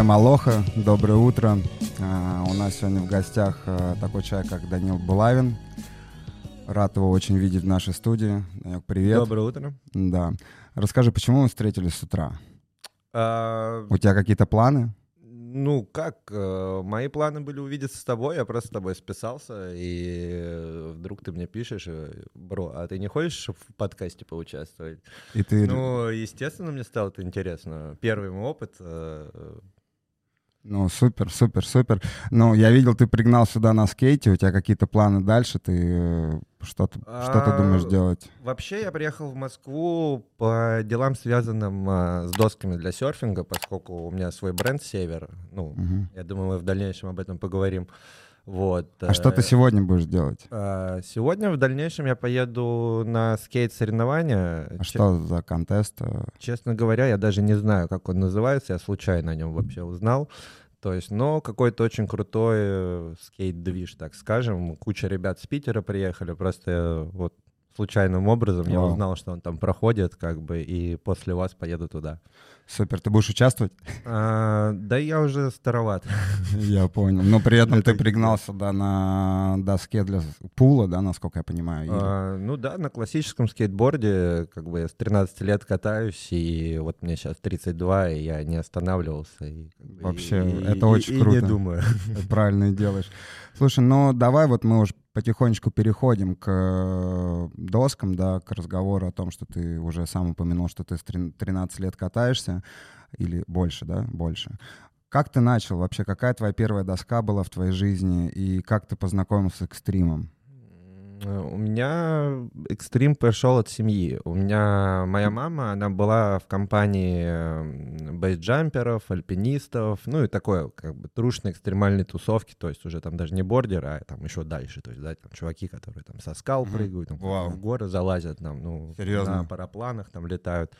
Всем алоха, доброе утро. А, у нас сегодня в гостях а, такой человек, как Данил Булавин. Рад его очень видеть в нашей студии. Данек, привет. Доброе утро. Да. Расскажи, почему мы встретились с утра? А, У тебя какие-то планы? ну, как, э, мои планы были увидеться с тобой, я просто с тобой списался, и э, вдруг ты мне пишешь, э, бро, а ты не хочешь в подкасте поучаствовать? И ты... Ну, естественно, мне стало это интересно. Первый мой опыт. Ну, супер, супер, супер. Ну, я видел, ты пригнал сюда на скейте, у тебя какие-то планы дальше, ты э, что ты, что ты А, думаешь делать? Вообще я приехал в Москву по делам, связанным а, с досками для серфинга, поскольку у меня свой бренд «Север». Ну, Мгм. я думаю, мы в дальнейшем об этом поговорим. Вот. А что ты э, сегодня будешь делать? А, Сегодня в дальнейшем я поеду на скейт-соревнования. А Че- что за контест? э? Честно говоря, я даже не знаю, как он называется, я случайно о нем вообще узнал. То есть, но какой-то очень крутой э, скейт-движ, так скажем. Куча ребят с Питера приехали, просто вот случайным образом я Вау. узнал, что он там проходит, как бы, и после вас поеду туда. Супер, ты будешь участвовать? А, да я уже староват. Я понял. Но при этом ты Это- пригнал сюда на доске для пула, да, насколько я понимаю? А, ну да, на классическом скейтборде как бы я с 13 лет катаюсь, и вот мне сейчас 32, и я не останавливался. И, Вообще, и- это и- очень и круто. не думаю. Правильно и делаешь. Слушай, ну давай вот мы уже потихонечку переходим к э, доскам, да, к разговору о том, что ты уже сам упомянул, что ты с трин- 13 лет катаешься, или больше, да, больше. Как ты начал вообще? Какая твоя первая доска была в твоей жизни? И как ты познакомился с экстримом? У меня экстрим пришел от семьи. У меня моя мама, она была в компании м, бейсджамперов, альпинистов, ну и такой как бы трушной экстремальной тусовки, то есть уже там даже не бордер, а там еще дальше, то есть да, там чуваки, которые там со скал прыгают, там, Вау. в горы залазят, там, ну, Серьезно? на парапланах там летают.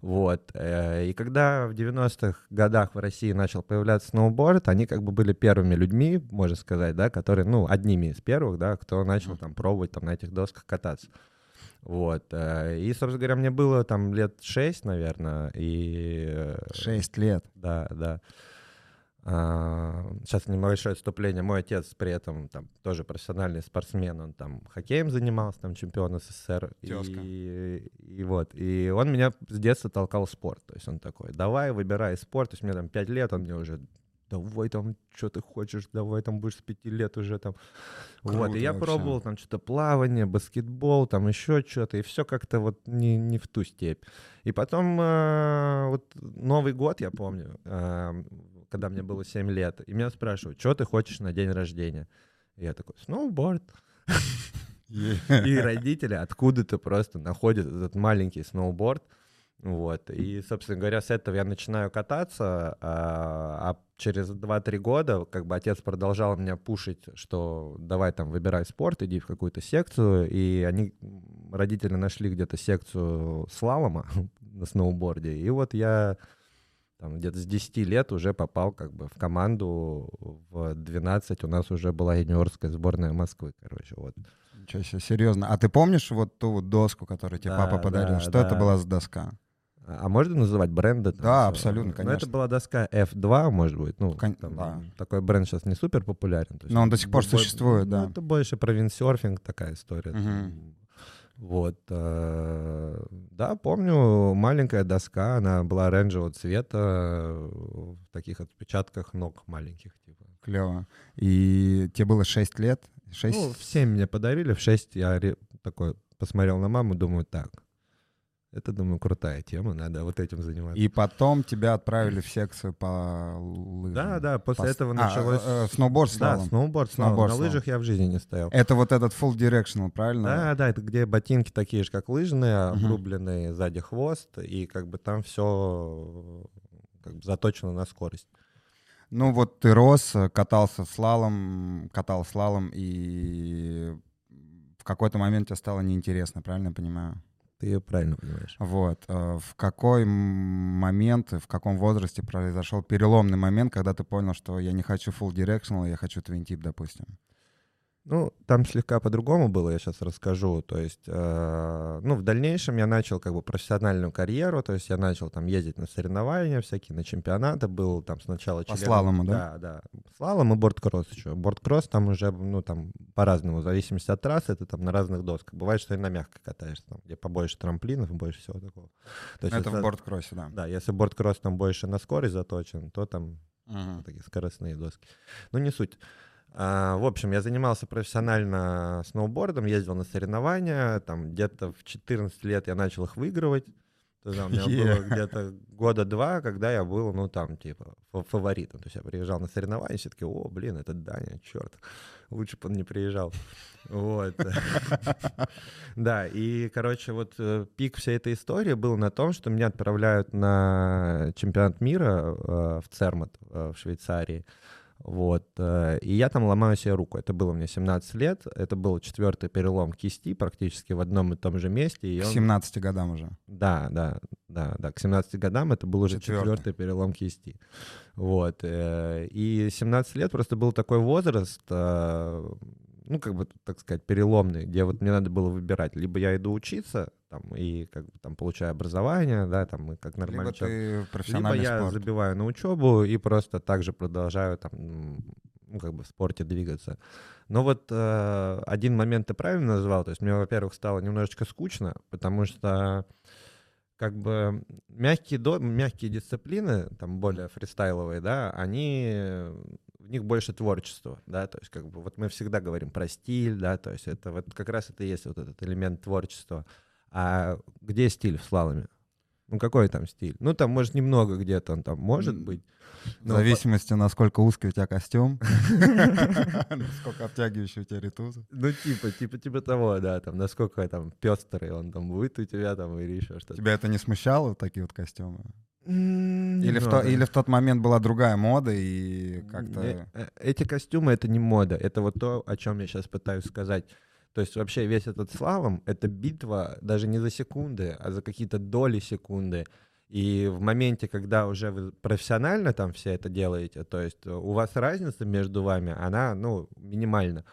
Вот. э, И когда в 90-х годах в России начал появляться сноуборд, они как бы были первыми людьми, можно сказать, да, которые, ну, одними из первых, да, кто начал там пробовать там на этих досках кататься. Вот. э, И, собственно говоря, мне было там лет шесть, наверное, и... э, Шесть лет. Да, да. Сейчас небольшое отступление. Мой отец при этом там тоже профессиональный спортсмен, он там хоккеем занимался, там чемпион СССР. И, и вот, и он меня с детства толкал в спорт. То есть он такой, давай, выбирай спорт. То есть мне там 5 лет, он мне уже, давай там, что ты хочешь, давай там будешь с 5 лет уже там. вот, Круто и я вообще. пробовал там что-то плавание, баскетбол, там еще что-то, и все как-то вот не, не в ту степь. И потом э, вот Новый год, я помню, э, когда мне было 7 лет, и меня спрашивают, что ты хочешь на день рождения? И я такой, сноуборд. И родители откуда-то просто находят этот маленький сноуборд. Вот. И, собственно говоря, с этого я начинаю кататься, а, а через 2-3 года как бы отец продолжал меня пушить, что давай там выбирай спорт, иди в какую-то секцию, и они, родители нашли где-то секцию слалома на сноуборде, и вот я там где-то с 10 лет уже попал как бы в команду, в 12 у нас уже была юниорская сборная Москвы, короче, вот. Ничего себе, серьезно. А ты помнишь вот ту вот доску, которую тебе Да, папа подарил? да, Что это да. была за доска? А можно называть бренды? там Да, всё? абсолютно, Ну, это конечно. была доска F2, может быть. Ну, Кон- там да. такой бренд сейчас не супер популярен. Но он это до сих пор бо- бо- существует, ну, да. Это больше про виндсерфинг такая история. Мгм. Вот. э, Да, помню, маленькая доска, она была оранжевого цвета, в таких отпечатках ног маленьких. Типа. Клево. И тебе было 6 лет? 6? Ну, в 7 мне подарили, в 6 я такой посмотрел на маму, думаю, так, это, думаю, крутая тема, надо вот этим заниматься. И потом тебя отправили в секцию по лыжам. Да, да, после По этого а, началось... э, э, сноуборд Да, слалом. сноуборд, Сноуборд сноуборд На слалом. лыжах я в жизни не стоял. Это вот этот full directional, правильно? Да, да, это где ботинки такие же, как лыжные, Мгм. обрубленные сзади хвост, и как бы там все как бы заточено на скорость. Ну вот ты рос, катался слалом, катал слалом, и в какой-то момент тебе стало неинтересно, правильно я понимаю? Ты ее правильно понимаешь. Вот. э, В какой момент, в каком возрасте произошел переломный момент, когда ты понял, что я не хочу full directional, я хочу twin tip, допустим? Ну, там слегка по-другому было, я сейчас расскажу. То есть, э, ну, в дальнейшем я начал как бы профессиональную карьеру, то есть я начал там ездить на соревнования всякие, на чемпионаты, был там сначала... По слалому, да? Да, да. Слалом и борткросс еще. Борткросс там уже, ну, там по-разному, в зависимости от трассы, это там на разных досках. Бывает, что и на мягко катаешься, там, где побольше трамплинов, больше всего такого. То есть, это если, в борткроссе, да? Да, если борткросс там больше на скорость заточен, то там угу. такие скоростные доски. Ну, не суть. А, в общем, я занимался профессионально сноубордом, ездил на соревнования, там где-то в 14 лет я начал их выигрывать. Тогда у меня yeah. было где-то года два, когда я был, ну, там, типа, фаворитом. То есть я приезжал на соревнования, все таки о, блин, это Даня, черт, лучше бы он не приезжал. Вот. Да, и, короче, вот э, пик всей этой истории был на том, что меня отправляют на чемпионат мира э, в Цермат э, в Швейцарии. Вот. Э, и я там ломаю себе руку. Это было мне 17 лет. Это был четвертый перелом кисти практически в одном и том же месте. И он... К 17 годам уже. Да, да, да, да. К 17 годам это был уже четвертый, четвертый перелом кисти. Вот. Э, и 17 лет просто был такой возраст, э, ну, как бы, так сказать, переломный, где вот мне надо было выбирать. Либо я иду учиться, там, и как бы там получаю образование, да, там, и как нормальный либо человек. Ты либо я спорт. забиваю на учебу и просто также продолжаю там, ну, как бы в спорте двигаться. Но вот э, один момент ты правильно назвал, то есть мне, во-первых, стало немножечко скучно, потому что как бы мягкие, до, мягкие дисциплины, там более фристайловые, да, они в них больше творчества, да, то есть как бы вот мы всегда говорим про стиль, да, то есть это вот как раз это и есть вот этот элемент творчества. А где стиль в слаломе? Ну, какой там стиль? Ну, там, может, немного где-то он там может быть. В зависимости, насколько узкий у тебя костюм, насколько обтягивающий у тебя ритузы. Ну, типа, типа, типа того, да, там, насколько там пестрый он там будет у тебя там или еще что-то. Тебя это не смущало, такие вот костюмы? Или в, то, или в тот момент была другая мода и как-то... Э, эти костюмы — это не мода, это вот то, о чем я сейчас пытаюсь сказать. То есть вообще весь этот слалом — это битва даже не за секунды, а за какие-то доли секунды. И в моменте, когда уже вы профессионально там все это делаете, то есть у вас разница между вами, она, ну, минимальна.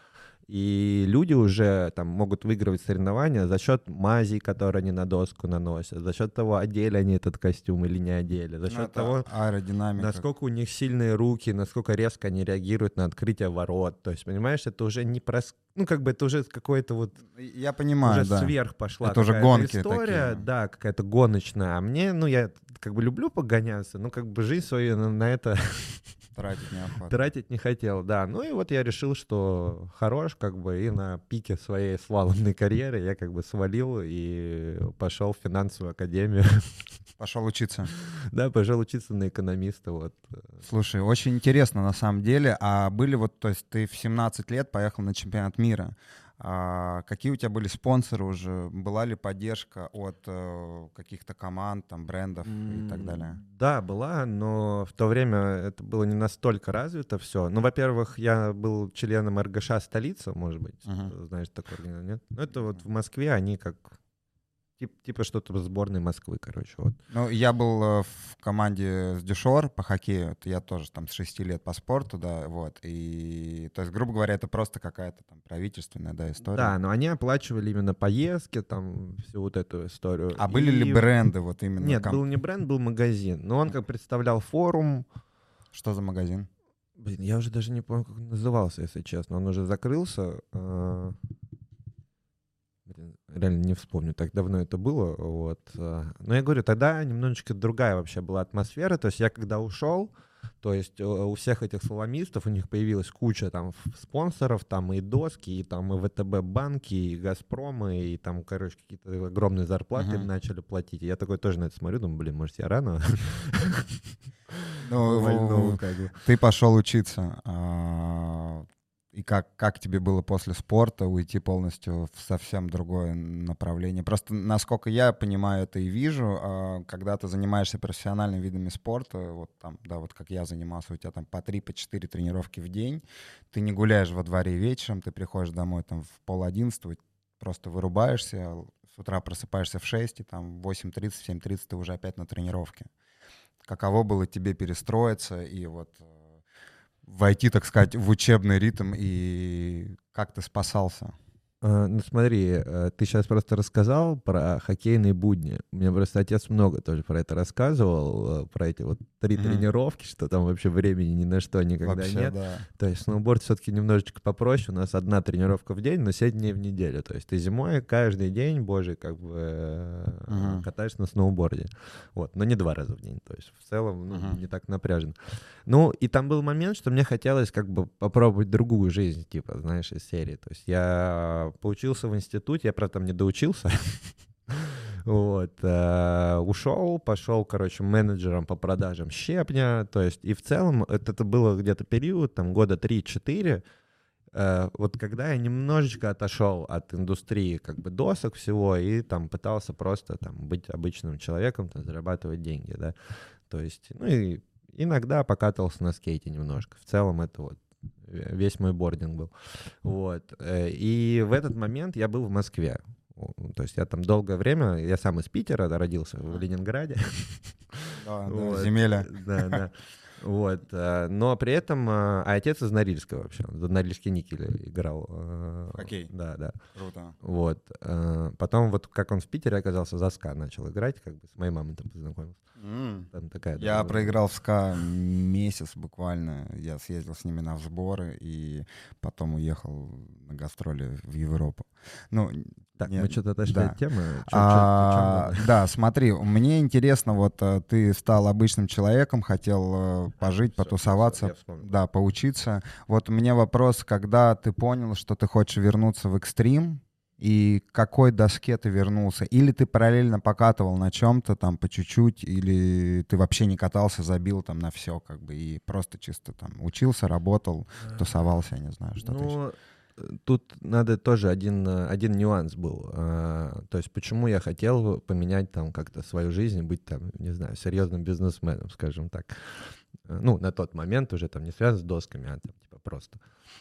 И люди уже там могут выигрывать соревнования за счет мазей, которые они на доску наносят, за счет того, одели они этот костюм или не одели, за счет ну, того, аэродинамика. насколько у них сильные руки, насколько резко они реагируют на открытие ворот. То есть, понимаешь, это уже не про... Ну, как бы это уже какой-то вот... Я понимаю, уже да. сверх пошла это уже гонки история, такие. да, какая-то гоночная. А мне, ну, я как бы люблю погоняться, ну, как бы жизнь свою на, на это Тратить неохота. Тратить не хотел, да. Ну и вот я решил, что хорош, как бы, и на пике своей славной карьеры я как бы свалил и пошел в финансовую академию. Пошел учиться. Да, пошел учиться на экономиста, вот. Слушай, очень интересно на самом деле. А были вот, то есть ты в 17 лет поехал на чемпионат мира. А какие у тебя были спонсоры уже? Была ли поддержка от э, каких-то команд, там, брендов и так далее? Да, была, но в то время это было не настолько развито все. Ну, во-первых, я был членом РГШ «Столица», может быть, uh-huh. знаешь, такой нет? Ну, это вот в Москве они как Тип, типа что-то сборной Москвы, короче. Вот. Ну, я был э, в команде с Дюшор по хоккею. Я тоже там с 6 лет по спорту, да, вот. И, то есть, грубо говоря, это просто какая-то там правительственная, да, история. Да, но они оплачивали именно поездки, там, всю вот эту историю. А и... были ли бренды вот именно? Нет, ком... был не бренд, был магазин. Но он как представлял форум. Что за магазин? Блин, я уже даже не помню, как он назывался, если честно. Он уже закрылся. А, реально не вспомню, так давно это было, вот. Э. Но я говорю, тогда немножечко другая вообще была атмосфера, то есть я когда ушел, то есть э, у всех этих слаломистов у них появилась куча там спонсоров, там и доски, и там и ВТБ банки, и Газпромы, и там, короче, какие-то огромные зарплаты uh-huh. им начали платить. И я такой тоже на это смотрю, думаю, блин, может, я рано? Ну, ты пошел учиться. И как, как тебе было после спорта уйти полностью в совсем другое направление? Просто, насколько я понимаю это и вижу, а, когда ты занимаешься профессиональными видами спорта, вот там, да, вот как я занимался, у тебя там по 3-4 по четыре тренировки в день, ты не гуляешь во дворе вечером, ты приходишь домой там в пол одиннадцатого, просто вырубаешься, с утра просыпаешься в 6, и там в 8.30, 7.30 ты уже опять на тренировке. Каково было тебе перестроиться и вот войти, так сказать, в учебный ритм и как ты спасался? А, ну смотри, э, ты сейчас просто рассказал про хоккейные будни. Мне просто отец много тоже про это рассказывал, э, про эти вот три mm-hmm. тренировки, что там вообще времени ни на что никогда вообще, нет. Да. То есть сноуборд все-таки немножечко попроще. У нас одна тренировка в день, но 7 дней в неделю. То есть ты зимой каждый день, боже, как бы mm-hmm. катаешься на сноуборде. Вот, но не два раза в день. То есть в целом ну, mm-hmm. не так напряжен. Ну, и там был момент, что мне хотелось как бы попробовать другую жизнь, типа, знаешь, из серии. То есть я поучился в институте, я, правда, там не доучился. Вот. Э, ушел, пошел, короче, менеджером по продажам щепня. То есть, и в целом, это, это было где-то период, там, года 3-4, э, вот когда я немножечко отошел от индустрии как бы досок всего и там пытался просто там быть обычным человеком, там, зарабатывать деньги, да. То есть, ну и иногда покатался на скейте немножко. В целом это вот весь мой бординг был. Вот. Э, и в этот момент я был в Москве. То есть я там долгое время, я сам из Питера, родился в Ленинграде. Да, да, земеля. Да, да. Вот. Э, но при этом... Э, а отец из Норильска вообще. За Норильский никель играл. Окей. Да, да. Круто. Вот. Потом вот как он в Питере оказался, за СКА начал играть, как бы с моей мамой там познакомился. Mm. Там такая, я да, проиграл в СКА месяц буквально. Я съездил с ними на сборы и потом уехал на гастроли в Европу. Ну, так, Нет, мы что-то отошли да. от темы. Чё, а, чё, да, смотри, мне интересно, вот э, ты стал обычным человеком, хотел э, пожить, все, потусоваться, все, да, поучиться. Вот у меня вопрос, когда ты понял, что ты хочешь вернуться в экстрим, и к какой доске ты вернулся? Или ты параллельно покатывал на чем-то там по чуть-чуть, или ты вообще не катался, забил там на все, как бы, и просто чисто там учился, работал, э, тусовался, я не знаю, что-то ну, еще. Тут надо тоже один, один нюанс был. А, то есть почему я хотел поменять там как-то свою жизнь, быть там, не знаю, серьезным бизнесменом, скажем так. Ну, на тот момент уже там не связан с досками, а там типа просто.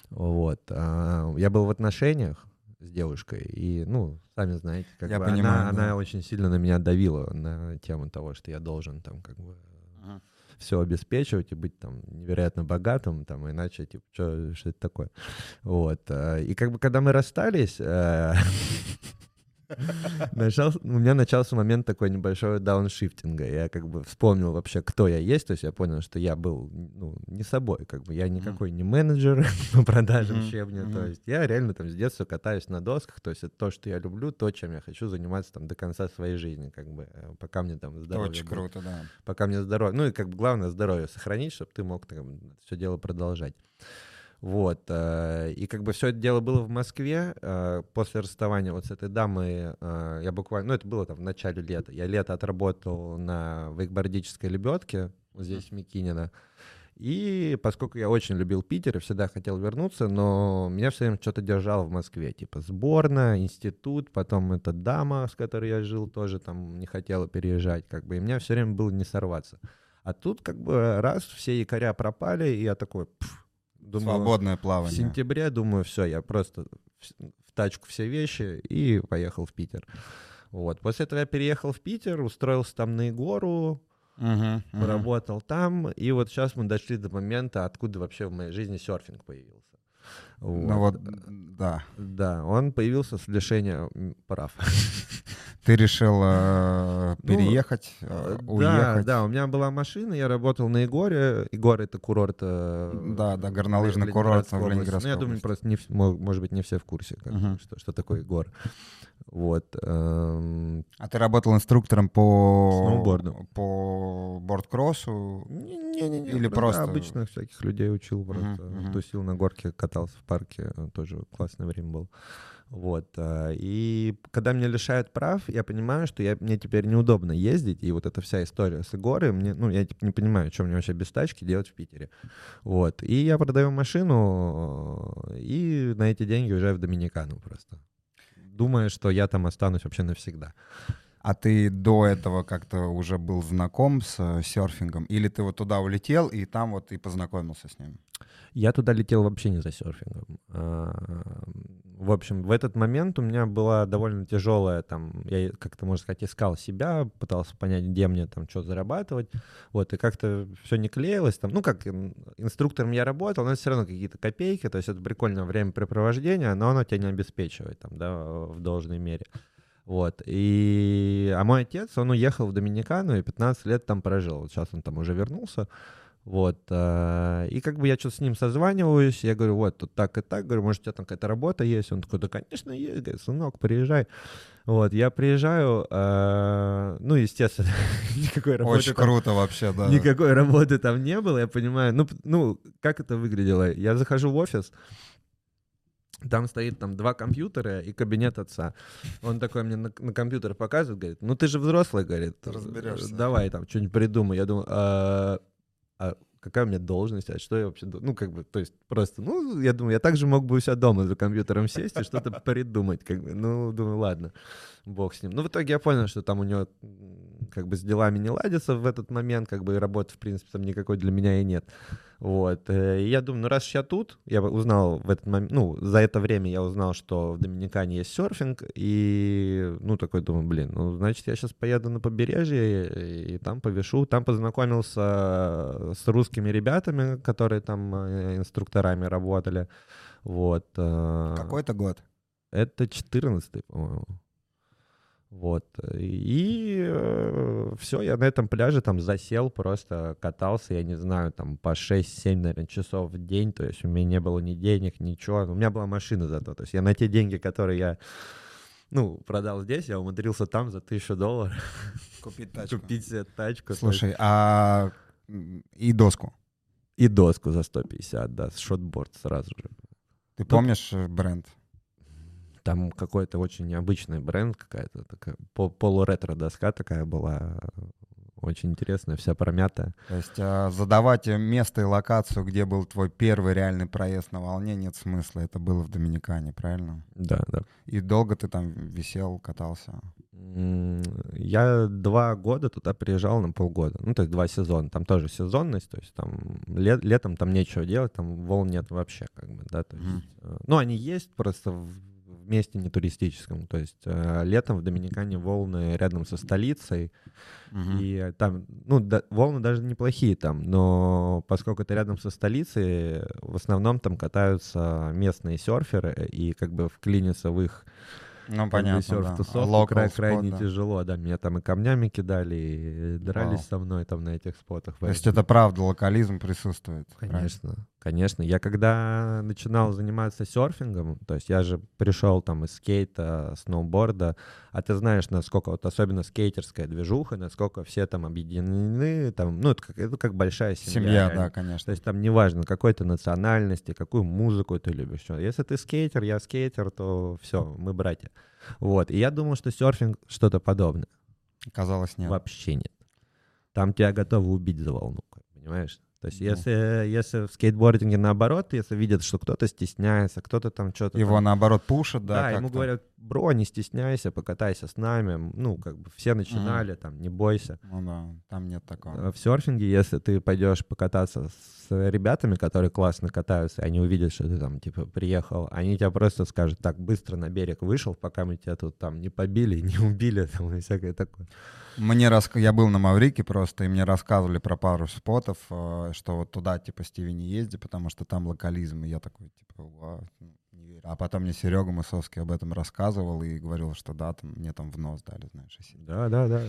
Вот. А, я был в отношениях, с девушкой. И, ну, сами знаете, как я бы понимаю, она, да. она очень сильно на меня давила на тему того, что я должен там как бы ага. все обеспечивать и быть там невероятно богатым, там, иначе, типа, что, что это такое. Вот. А, и как бы, когда мы расстались, э, Начал, у меня начался момент такой небольшого дауншифтинга. Я как бы вспомнил вообще, кто я есть. То есть я понял, что я был ну, не собой. Как бы я никакой не менеджер по продажам щебня. То есть я реально там с детства катаюсь на досках. То есть это то, что я люблю, то, чем я хочу заниматься там до конца своей жизни. Как бы э, пока мне там здоровье Очень круто, да. Пока мне здоровье. Ну и как бы главное здоровье сохранить, чтобы ты мог там, все дело продолжать. Вот. Э, и как бы все это дело было в Москве. Э, после расставания вот с этой дамой э, я буквально... Ну, это было там в начале лета. Я лето отработал на вейкбордической лебедке здесь, в Микинино. И поскольку я очень любил Питер и всегда хотел вернуться, но меня все время что-то держало в Москве. Типа сборная, институт, потом эта дама, с которой я жил, тоже там не хотела переезжать. Как бы, и меня все время было не сорваться. А тут как бы раз, все якоря пропали, и я такой, пф, Думаю, Свободное плавание. В сентябре, думаю, все, я просто в тачку все вещи и поехал в Питер. Вот. После этого я переехал в Питер, устроился там на Егору, uh-huh, uh-huh. поработал там, и вот сейчас мы дошли до момента, откуда вообще в моей жизни серфинг появился. Вот. Ну вот, да. Да, он появился с лишения прав. Ты решил э, ну, переехать, ну, э, уехать? Да, да, у меня была машина, я работал на Егоре. Егор — это курорт... Э, да, да, горнолыжный курорт в Ленинградской Ну, я думаю, просто, не, может быть, не все в курсе, как, uh-huh. что, что такое Егор. Вот. Эм... А ты работал инструктором по... Сноуборду. По бордкроссу? Не-не-не. Или просто... обычных всяких людей учил, просто uh-huh, uh-huh. тусил на горке, катался в парке, тоже классное время было. Вот. А, и когда меня лишают прав, я понимаю, что я, мне теперь неудобно ездить, и вот эта вся история с Игорой, мне, ну, я типа, не понимаю, что мне вообще без тачки делать в Питере. Вот. И я продаю машину, и на эти деньги уезжаю в Доминикану просто. Думая, что я там останусь вообще навсегда. А ты до этого как-то уже был знаком с э, серфингом? Или ты вот туда улетел и там вот и познакомился с ним? Я туда летел вообще не за серфингом. А, в общем, в этот момент у меня была довольно тяжелая, там, я как-то, можно сказать, искал себя, пытался понять, где мне там что зарабатывать, вот, и как-то все не клеилось, там, ну, как инструктором я работал, но все равно какие-то копейки, то есть это прикольное времяпрепровождение, но оно тебя не обеспечивает, там, да, в должной мере. Вот. И... А мой отец, он уехал в Доминикану и 15 лет там прожил. Вот сейчас он там уже вернулся. Вот. Э, и как бы я что-то с ним созваниваюсь, я говорю, вот, тут так и так, говорю, может, у тебя там какая-то работа есть? Он такой, да, конечно, есть, говорит, сынок, приезжай. Вот, я приезжаю, э, ну, естественно, никакой работы Очень там, круто вообще, да. Никакой работы там не было, я понимаю. Ну, ну, как это выглядело? Я захожу в офис, там стоит там два компьютера и кабинет отца. Он такой мне на, на компьютер показывает, говорит, ну ты же взрослый, говорит. Разберешься. Давай там что-нибудь придумай. Я думаю, а, какая у меня должность, а что я вообще... Ну, как бы, то есть просто, ну, я думаю, я также мог бы у себя дома за компьютером сесть и что-то придумать, как бы, ну, думаю, ладно, бог с ним. Ну, в итоге я понял, что там у него как бы с делами не ладится в этот момент, как бы и работы, в принципе, там никакой для меня и нет. Вот. Э, и я думаю, ну раз я тут, я узнал в этот момент, ну, за это время я узнал, что в Доминикане есть серфинг, и, ну, такой думаю, блин, ну, значит, я сейчас поеду на побережье и, и там повешу. Там познакомился с русскими ребятами, которые там э, инструкторами работали. Вот. Э. Какой это год? Это 14 по-моему. Вот. И э, все, я на этом пляже там засел, просто катался, я не знаю, там по 6-7, наверное, часов в день. То есть у меня не было ни денег, ничего. У меня была машина зато. То есть я на те деньги, которые я ну, продал здесь, я умудрился там за тысячу долларов купить тачку. Купить себе тачку. Слушай, а и доску? И доску за 150, да, шотборд сразу же. Ты помнишь э, бренд? Там какой-то очень необычный бренд, какая-то такая полуретро доска такая была, очень интересная, вся промятая. То есть а, задавать место и локацию, где был твой первый реальный проезд на волне, нет смысла. Это было в Доминикане, правильно? Да, да. И долго ты там висел, катался? Я два года туда приезжал на полгода. Ну, то есть два сезона. Там тоже сезонность, то есть там лет, летом там нечего делать, там волн нет вообще, как бы, да. То есть, mm. Ну, они есть, просто в в месте не туристическом. То есть э, летом в Доминикане волны рядом со столицей, угу. и там, ну, да, волны даже неплохие там, но поскольку это рядом со столицей, в основном там катаются местные серферы, и как бы вклиниться в их ну, понятно, серф-тусовку да. край, крайне да. тяжело, да. Меня там и камнями кидали, и дрались Вау. со мной там на этих спотах. То есть это правда, локализм присутствует? Конечно, правильно? Конечно. Я когда начинал заниматься серфингом, то есть я же пришел там из скейта, сноуборда, а ты знаешь, насколько вот особенно скейтерская движуха, насколько все там объединены, там, ну, это как, это как большая семья. Семья, да, конечно. То есть там неважно, какой ты национальности, какую музыку ты любишь. Если ты скейтер, я скейтер, то все, мы братья. Вот. И я думал, что серфинг что-то подобное. Казалось, нет. Вообще нет. Там тебя готовы убить за волну, понимаешь? То есть, ну. если, если в скейтбординге наоборот, если видят, что кто-то стесняется, кто-то там что-то. Его там... наоборот пушат, да. Да, ему говорят, бро, не стесняйся, покатайся с нами. Ну, как бы все начинали, mm. там, не бойся. Ну да, там нет такого. В серфинге, если ты пойдешь покататься с ребятами, которые классно катаются, и они увидят, что ты там, типа, приехал, они тебя просто скажут, так, быстро на берег вышел, пока мы тебя тут там не побили, не убили, там, и всякое такое. Мне рас... Я был на Маврике просто, и мне рассказывали про пару спотов, э, что вот туда, типа, Стиви не езди, потому что там локализм. И я такой, типа, Вау, не верю. А потом мне Серега Мысовский об этом рассказывал и говорил, что да, там, мне там в нос дали, знаешь. Да, да, да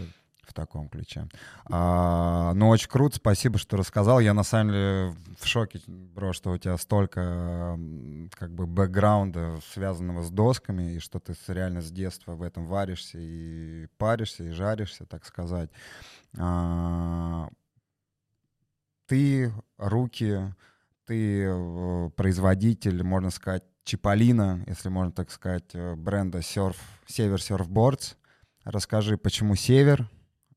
в таком ключе. А, ну, очень круто, спасибо, что рассказал. Я на самом деле в шоке, бро, что у тебя столько как бы бэкграунда, связанного с досками, и что ты реально с детства в этом варишься и паришься, и жаришься, так сказать. А, ты, руки, ты э, производитель, можно сказать, Чиполлино, если можно так сказать, э, бренда Surf, Север Surfboards. Расскажи, почему Север,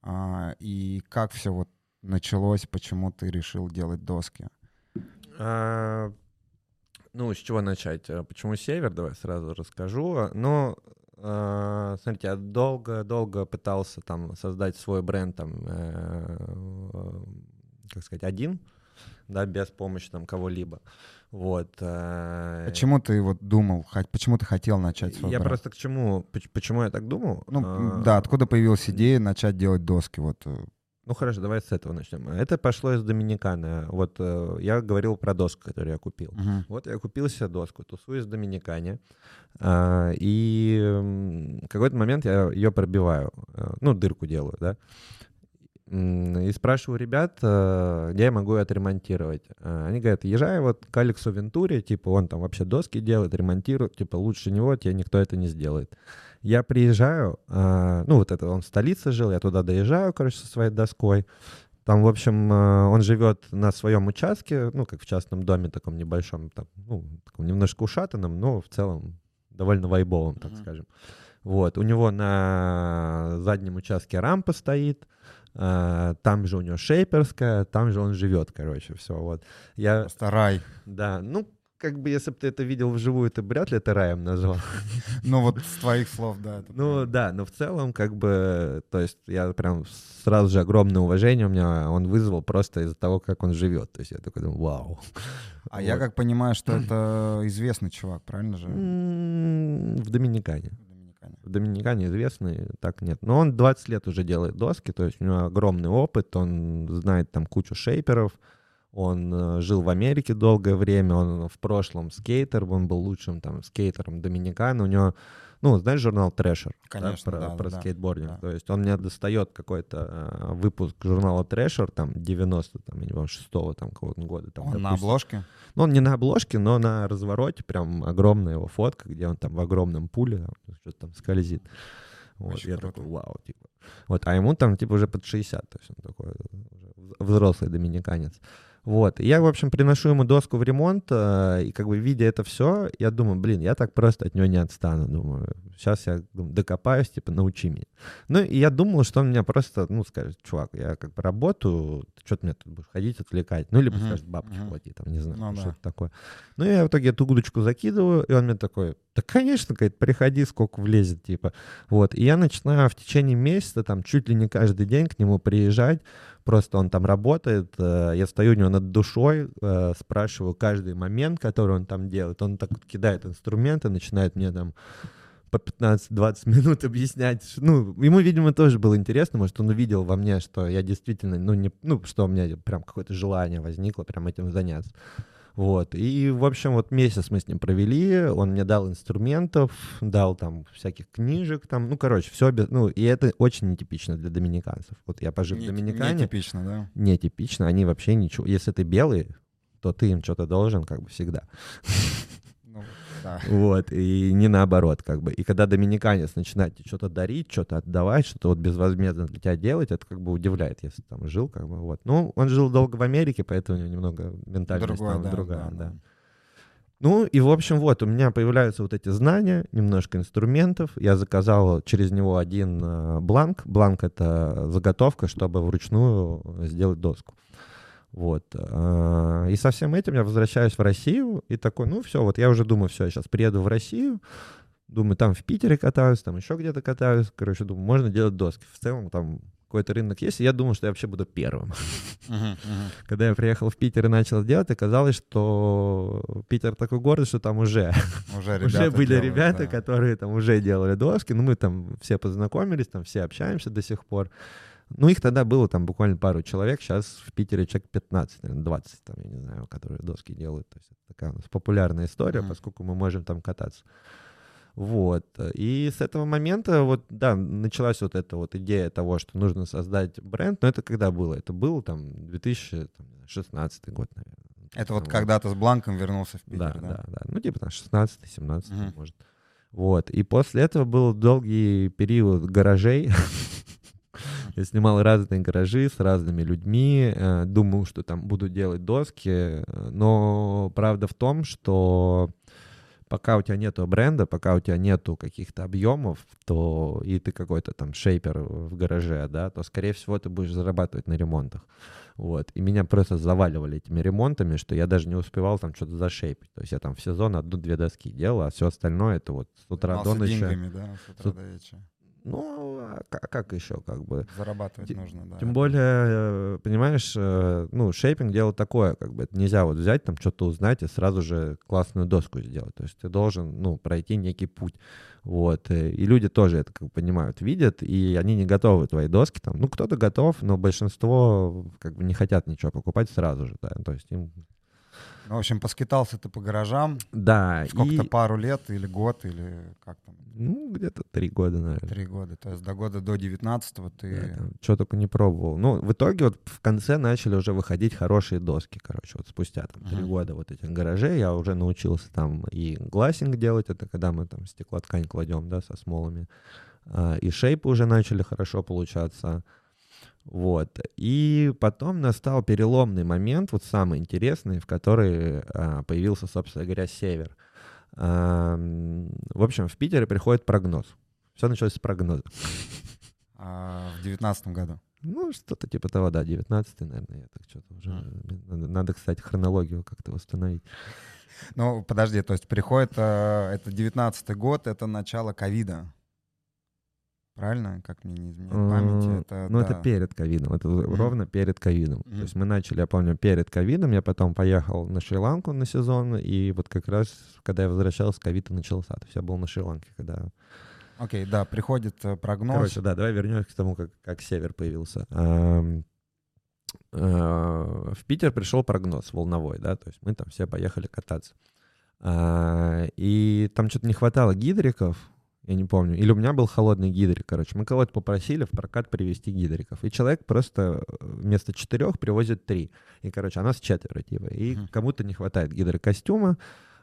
а, и как все вот началось, почему ты решил делать доски? А, ну, с чего начать? А, почему север? Давай сразу расскажу. Ну, а, смотрите, я долго-долго пытался там создать свой бренд, там, э, как сказать, один. да, без помощи там кого-либо. Вот. э, Почему ты вот думал, почему ты хотел начать свой Я бренд? просто к чему, почему я так думал? Ну, а, да, откуда появилась идея начать делать доски, вот. Э? Ну хорошо, давай с этого начнем. Это пошло из Доминиканы. Вот э, я говорил про доску, которую я купил. Uh-huh. Вот я купил себе доску, тусуюсь в Доминикане, э, и в какой-то момент я ее пробиваю, э, ну дырку делаю, да. И спрашиваю ребят, э, где я могу отремонтировать. Э, они говорят, езжай вот к Алексу Вентуре, типа он там вообще доски делает, ремонтирует, типа лучше него тебе никто это не сделает. Я приезжаю, э, ну вот это он в столице жил, я туда доезжаю, короче, со своей доской. Там, в общем, он живет на своем участке, ну, как в частном доме таком небольшом, там, ну, таком немножко ушатанном, но в целом довольно вайбовом, так uh-huh. скажем. Вот, у него на заднем участке рампа стоит, там же у него шейперская, там же он живет, короче, все, вот. Я... Просто рай. Да, ну, как бы, если бы ты это видел вживую, ты вряд ли это раем назвал. Ну, вот с твоих слов, да. Ну, да, но в целом, как бы, то есть я прям сразу же огромное уважение у меня он вызвал просто из-за того, как он живет. То есть я такой думаю, вау. А я как понимаю, что это известный чувак, правильно же? В Доминикане. В Доминикане известный, так нет. Но он 20 лет уже делает доски, то есть у него огромный опыт, он знает там кучу шейперов, он э, жил в Америке долгое время, он в прошлом скейтер, он был лучшим там скейтером Доминикана, у него ну, знаешь журнал Thrasher? Конечно, да, про, да, про да, скейтбординг. Да. То есть он мне достает какой-то э, выпуск журнала Thrasher, там, 90, там, я не помню, 6 там, какого-то года. Там, он допустим. на обложке? Ну, он не на обложке, но на развороте прям огромная его фотка, где он там в огромном пуле там, что-то там скользит. Вот, Очень я круто. такой, вау, типа. Вот, а ему там, типа, уже под 60, то есть он такой уже взрослый доминиканец. Вот. Я, в общем, приношу ему доску в ремонт, э, и как бы видя это все, я думаю, блин, я так просто от него не отстану. Думаю, сейчас я докопаюсь, типа, научи меня. Ну, и я думал, что он меня просто, ну, скажет, чувак, я как бы работаю, ты что ты мне тут будешь ходить, отвлекать? Ну, либо uh-huh. скажет, бабки uh-huh. плати, там, не знаю, ну, что-то да. такое. Ну, я в итоге эту удочку закидываю, и он мне такой, да, конечно, говорит, приходи, сколько влезет, типа. Вот. И я начинаю в течение месяца, там, чуть ли не каждый день к нему приезжать, просто он там работает, э, я стою у него над душой, э, спрашиваю каждый момент, который он там делает. Он так кидает инструменты, начинает мне там по 15-20 минут объяснять. Ну, ему, видимо, тоже было интересно, может, он увидел во мне, что я действительно, ну, не, ну, что у меня прям какое-то желание возникло прям этим заняться. Вот. И, в общем, вот месяц мы с ним провели, он мне дал инструментов, дал там всяких книжек, там, ну, короче, все, без, ну, и это очень нетипично для доминиканцев. Вот я пожил не, в Доминикане. Нетипично, да? Нетипично, они вообще ничего, если ты белый, то ты им что-то должен, как бы всегда. Да. Вот, и не наоборот, как бы. И когда доминиканец начинает тебе что-то дарить, что-то отдавать, что-то вот безвозмездно для тебя делать, это как бы удивляет, если там жил, как бы, вот. Ну, он жил долго в Америке, поэтому у него немного ментальность Другое, там да, другая, да. да. Ну и, в общем, вот, у меня появляются вот эти знания, немножко инструментов. Я заказал через него один э, бланк. Бланк — это заготовка, чтобы вручную сделать доску. Вот. А, и со всем этим я возвращаюсь в Россию и такой, ну все, вот я уже думаю, все, я сейчас приеду в Россию, думаю, там в Питере катаюсь, там еще где-то катаюсь, короче, думаю, можно делать доски. В целом там какой-то рынок есть, и я думал, что я вообще буду первым. Uh-huh, uh-huh. Когда я приехал в Питер и начал делать, оказалось, что Питер такой город, что там уже, уже, уже были ребята, да. которые там уже делали доски, ну мы там все познакомились, там все общаемся до сих пор. Ну, их тогда было там буквально пару человек, сейчас в Питере человек 15, наверное, 20, там, я не знаю, которые доски делают. То есть это такая у нас популярная история, mm-hmm. поскольку мы можем там кататься. Вот. И с этого момента, вот, да, началась вот эта вот идея того, что нужно создать бренд. Но это когда было? Это был там 2016 год, наверное. Это вот, вот. когда ты с Бланком вернулся в Питер, да? Да, да, да. Ну, типа там 16-17, угу. может. Вот. И после этого был долгий период гаражей, Я снимал разные гаражи с разными людьми, э, думал, что там буду делать доски, но правда в том, что пока у тебя нету бренда, пока у тебя нету каких-то объемов, то и ты какой-то там шейпер в гараже, да, то, скорее всего, ты будешь зарабатывать на ремонтах. Вот. И меня просто заваливали этими ремонтами, что я даже не успевал там что-то зашейпить. То есть я там в сезон одну-две доски делал, а все остальное это вот с утра до ночи. деньгами, да, с утра до вечера. Ну, а как, еще, как бы? Зарабатывать Т- нужно, да. Тем более, э, понимаешь, э, ну, шейпинг дело такое, как бы, это нельзя вот взять, там, что-то узнать и сразу же классную доску сделать. То есть ты должен, ну, пройти некий путь. Вот. Э, и люди тоже это как бы понимают, видят, и они не готовы твои доски там. Ну, кто-то готов, но большинство как бы не хотят ничего покупать сразу же, да. То есть им ну, в общем, поскитался ты по гаражам. Да. Сколько-то и... пару лет или год, или как там? Ну, где-то три года, наверное. Три года. То есть до года до 19-го ты... Да, что только не пробовал. Ну, в итоге вот в конце начали уже выходить хорошие доски, короче. Вот спустя там три uh-huh. года вот этих гаражей я уже научился там и глассинг делать. Это когда мы там стеклоткань кладем, да, со смолами. А, и шейпы уже начали хорошо получаться. Вот. И потом настал переломный момент, вот самый интересный, в который а, появился, собственно говоря, север. А, в общем, в Питере приходит прогноз. Все началось с прогноза. А, в девятнадцатом году? Ну, что-то типа того, да, 19 наверное, я так что-то уже... Mm. Надо, надо, кстати, хронологию как-то восстановить. Ну, подожди, то есть приходит, э, это девятнадцатый год, это начало ковида. Правильно, как мне не изменяет память? Это, ну, да. это перед ковидом, это mm-hmm. ровно перед ковидом. Mm-hmm. То есть мы начали, я помню, перед ковидом, я потом поехал на Шри-Ланку на сезон, и вот как раз, когда я возвращался, ковид начался. То есть я был на Шри-Ланке, когда... Окей, okay, да, приходит э, прогноз. Короче, да, давай вернемся к тому, как, как север появился. Э, в Питер пришел прогноз волновой, да, то есть мы там все поехали кататься. А, и там что-то не хватало гидриков, я не помню. Или у меня был холодный гидрик, короче. Мы кого-то попросили в прокат привезти гидриков. И человек просто э, вместо четырех привозит три. И, короче, а нас четверо, типа. И uh-huh. кому-то не хватает гидрокостюма.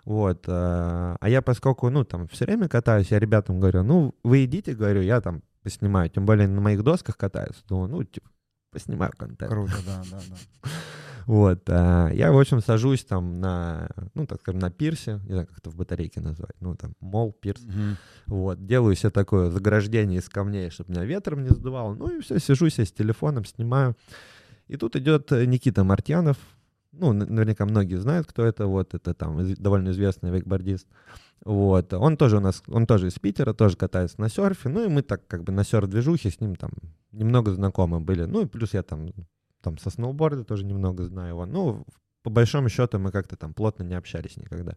Вот. Э, а я, поскольку, ну, там, все время катаюсь, я ребятам говорю, ну, вы идите, говорю, я там поснимаю. Тем более на моих досках катаюсь. Думаю, ну, типа, поснимаю контент. Круто, да, да, да. Вот. А, я, в общем, сажусь там на, ну, так скажем, на пирсе, не знаю, как это в батарейке назвать, ну, там, мол, пирс. Mm-hmm. Вот. Делаю себе такое заграждение из камней, чтобы меня ветром не сдувало. Ну, и все, сижу себе с телефоном, снимаю. И тут идет Никита Мартьянов, ну, наверняка многие знают, кто это, вот, это там довольно известный вейкбордист. Вот, он тоже у нас, он тоже из Питера, тоже катается на серфе, ну и мы так как бы на серф-движухе с ним там немного знакомы были. Ну и плюс я там там со сноуборда тоже немного знаю его. Ну, по большому счету мы как-то там плотно не общались никогда.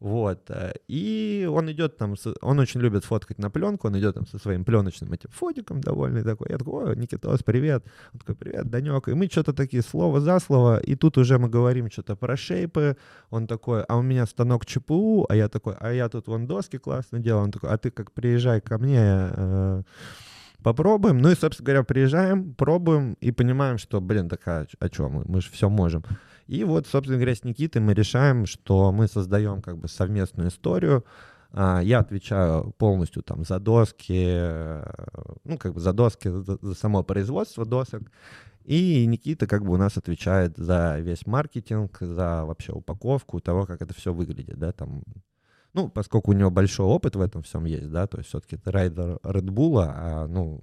Вот. Э, и он идет там, он очень любит фоткать на пленку, он идет там со своим пленочным этим фотиком довольный такой. Я такой, о, Никитос, привет. Он такой, привет, Данек. И мы что-то такие слово за слово, и тут уже мы говорим что-то про шейпы. Он такой, а у меня станок ЧПУ, а я такой, а я тут вон доски классно делаю. Он такой, а ты как приезжай ко мне, э, попробуем. Ну и, собственно говоря, приезжаем, пробуем и понимаем, что, блин, такая, о чем мы? Мы же все можем. И вот, собственно говоря, с Никитой мы решаем, что мы создаем как бы совместную историю. А, я отвечаю полностью там за доски, ну, как бы за доски, за, за само производство досок. И Никита как бы у нас отвечает за весь маркетинг, за вообще упаковку, того, как это все выглядит, да, там ну, поскольку у него большой опыт в этом всем есть, да, то есть все-таки это райдер Red Bull, а, ну,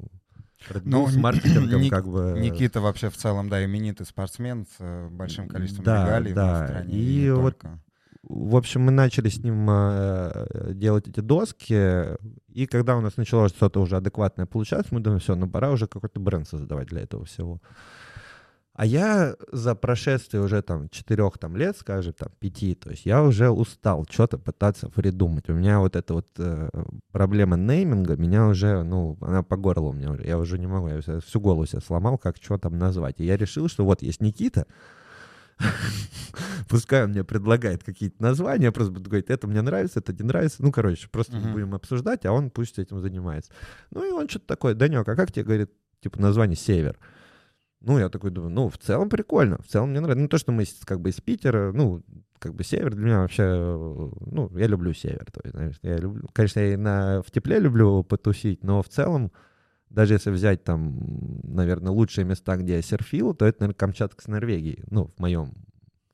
Red Bull ну, с маркетингом Ник, как бы... Никита вообще в целом, да, именитый спортсмен с э, большим количеством да, регалий да. в стране. И, и вот, только. в общем, мы начали с ним э, делать эти доски, и когда у нас началось что-то уже адекватное получаться, мы думаем, все, ну пора уже какой-то бренд создавать для этого всего. А я за прошествие уже там четырех там лет, скажем, там пяти, то есть я уже устал что-то пытаться придумать. У меня вот эта вот э, проблема нейминга, меня уже, ну, она по горлу у меня уже, я уже не могу, я всю голову себе сломал, как что там назвать. И я решил, что вот есть Никита, пускай он мне предлагает какие-то названия, просто буду говорить, это мне нравится, это не нравится. Ну, короче, просто uh-huh. будем обсуждать, а он пусть этим занимается. Ну, и он что-то такое, Данек, а как тебе, говорит, типа, название «Север»? Ну, я такой думаю, ну, в целом прикольно, в целом мне нравится. Ну, то, что мы как бы из Питера, ну, как бы север для меня вообще, ну, я люблю север. То есть, знаешь, я люблю, конечно, я и на, в тепле люблю потусить, но в целом, даже если взять там, наверное, лучшие места, где я серфил, то это, наверное, Камчатка с Норвегией, ну, в моем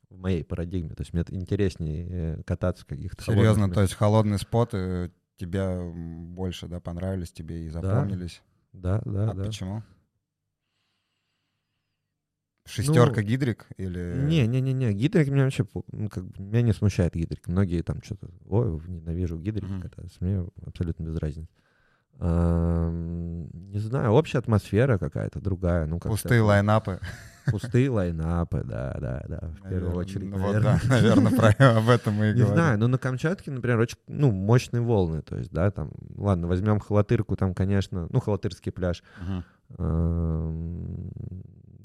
в моей парадигме. То есть мне интереснее э, кататься в каких-то Серьезно, то есть холодные споты тебе больше, да, понравились тебе и запомнились? Да, да, а да. почему? Шестерка ну, гидрик или... Не, не, не, не. Гидрик меня вообще, ну, как бы, меня не смущает гидрик. Многие там что-то, ой, ненавижу гидрик, mm-hmm. это мне абсолютно без разницы. Не знаю, общая атмосфера какая-то другая. Ну, как-то- Пустые лайнапы. Пустые лайнапы, да, да, да, в первую очередь. Ну Вот, наверное. да, наверное, про- об этом мы и Не говорим. знаю, но на Камчатке, например, очень, ну, мощные волны, то есть, да, там, ладно, возьмем Халатырку, там, конечно, ну, Халатырский пляж.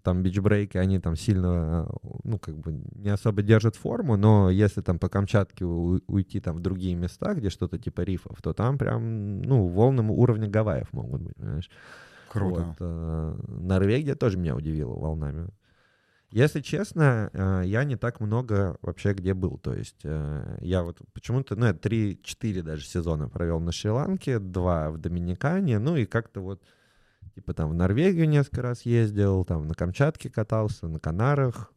Там бичбрейки, они там сильно, э, ну, как бы не особо держат форму, но если там по Камчатке у- уйти там в другие места, где что-то типа рифов, то там прям, ну, волны уровня Гавайев могут быть, понимаешь? Круто. Вот, э, Норвегия тоже меня удивила волнами. Если честно, э, я не так много вообще где был. То есть э, я вот почему-то, ну, я 3-4 даже сезона провел на Шри-Ланке, два в Доминикане, ну и как-то вот типа там в Норвегию несколько раз ездил, там на Камчатке катался, на Канарах,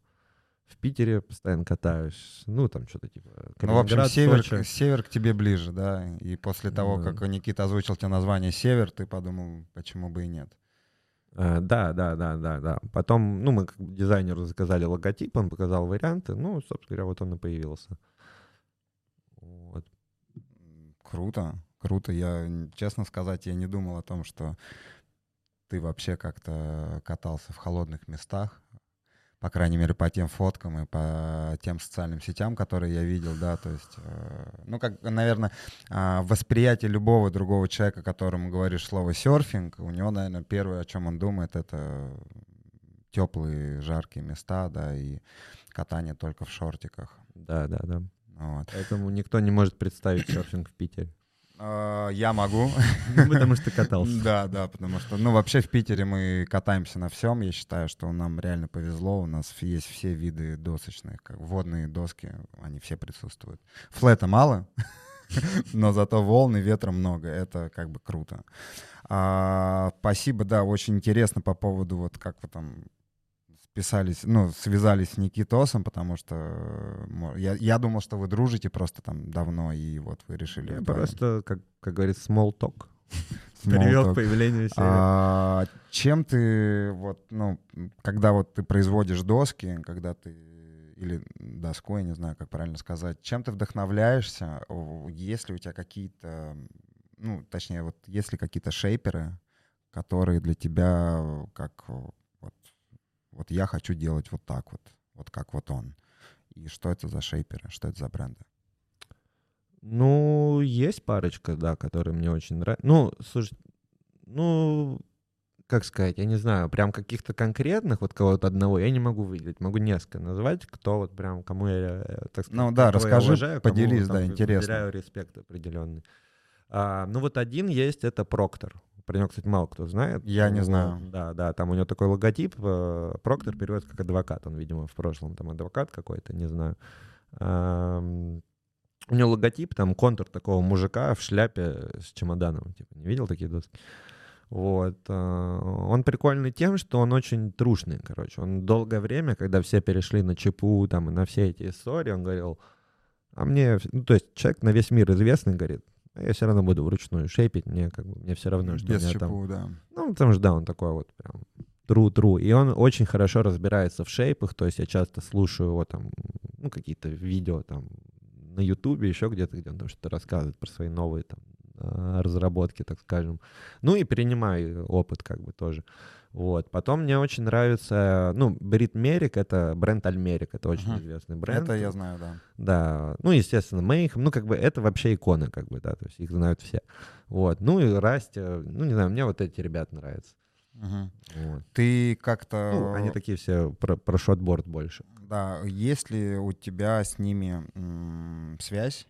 в Питере постоянно катаюсь, ну там что-то типа Ну, в общем, север, Сочи. север к тебе ближе, да. И после того, Да. как Никита озвучил тебе название север, ты подумал, почему бы и нет. Э, Да, да, да, да, да. Потом, ну, мы как бы дизайнеру заказали логотип, он показал варианты, ну, собственно говоря, вот он и появился. Вот. Круто, круто. Я, честно сказать, я не думал о том, что ты вообще как-то катался в холодных местах. По крайней мере, по тем фоткам и по тем социальным сетям, которые я видел, да, то есть, э, ну, как, наверное, а, восприятие любого другого человека, которому говоришь слово серфинг, у него, наверное, первое, о чем он думает, это теплые, жаркие места, да, и катание только в шортиках. Да, да, да. Вот. Поэтому никто не может представить серфинг в Питере. А, Я могу. Потому что катался. Да, да, потому что, ну, вообще в Питере мы катаемся на всем. Я считаю, что нам реально повезло. У нас есть все виды досочных, как водные доски, они все присутствуют. Флета мало, но зато волны, ветра много. Это как бы круто. А, Спасибо, да, очень интересно по поводу вот как вы там списались, ну, связались с Никитосом, потому что я, я думал, что вы дружите просто там давно, и вот вы решили... Я. Просто, как, как говорится, small talk. Привел к появлению. А, чем ты, вот, ну, когда вот ты производишь доски, когда ты или доску, я не знаю, как правильно сказать, чем ты вдохновляешься? Есть ли у тебя какие-то, ну, точнее, вот есть ли какие-то шейперы, которые для тебя как вот, я хочу делать вот так вот, вот как вот он. И что это за шейперы, что это за бренды? Ну, есть парочка, да, которые мне очень нравятся. Ну, слушай, ну, как сказать, я не знаю, прям каких-то конкретных, вот кого-то одного я не могу выделить. Могу несколько назвать, кто вот прям, кому я, так сказать, Ну да, расскажи, уважаю, кому поделись, там да, интересно. Уделяю респект определенный. А, ну вот один есть, это Проктор. Про него, кстати, мало кто знает. Я не Вот, знаю. Да, да, там у него такой логотип. э, Проктор переводится как адвокат. Он, видимо, в прошлом там адвокат какой-то, не знаю. У него логотип, там контур такого мужика в шляпе с чемоданом. Типа, не видел такие доски? Вот. а, Он прикольный тем, что он очень трушный, короче. Он долгое время, когда все перешли на ЧПУ там, и на все эти истории, он говорил, а мне... Ну, то есть человек на весь мир известный, говорит, «А я все равно буду вручную шейпить, мне как бы мне все равно, что Без у меня там ЧПУ, да. ну, потому что, да, он такой вот прям true-true. И он очень хорошо разбирается в шейпах, то есть я часто слушаю его там, ну, какие-то видео там на Ютубе, еще где-то, где он там что-то рассказывает про свои новые там а, разработки, так скажем. Ну и перенимаю опыт как бы тоже. Вот. Потом мне очень нравится, ну, Брит Мерик, это бренд Альмерик, это очень Мгм. известный бренд. Это я знаю, да. Да, ну, естественно, Мейхем, ну, как бы это вообще иконы, как бы, да, то есть их знают все. Вот, ну и Расти, ну, не знаю, мне вот эти ребята нравятся. Мгм. Вот. Ты как-то... Ну, они такие все про, про шотборд больше. Да, есть ли у тебя с ними м, связь?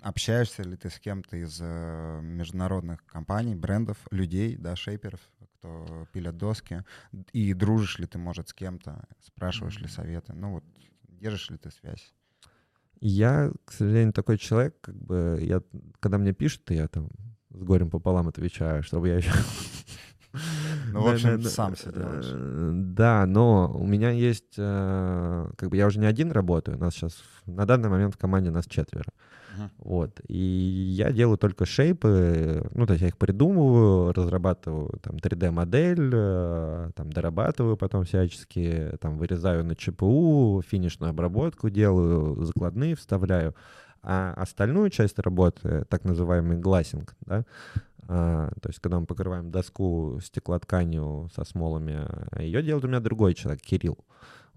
Общаешься ли ты с кем-то из э, международных компаний, брендов, людей, да, шейперов, кто пилят доски? И дружишь ли ты, может, с кем-то? Спрашиваешь ли советы? Ну вот, держишь ли ты связь? Я, к сожалению, такой человек, как бы, я, когда мне пишут, я там с горем пополам отвечаю, чтобы я еще... Ну, в общем, сам всё делаешь. Э, Да, но у меня есть, э, как бы я уже не один работаю, у нас сейчас, на данный момент в команде нас четверо. Мгм. Вот. И я делаю только шейпы, ну, то есть я их придумываю, разрабатываю там 3D-модель, э, там дорабатываю потом всячески, там вырезаю на ЧПУ, финишную обработку делаю, закладные вставляю. А остальную часть работы, так называемый глассинг, да, а, то есть когда мы покрываем доску стеклотканью со смолами, ее делает у меня другой человек, Кирилл.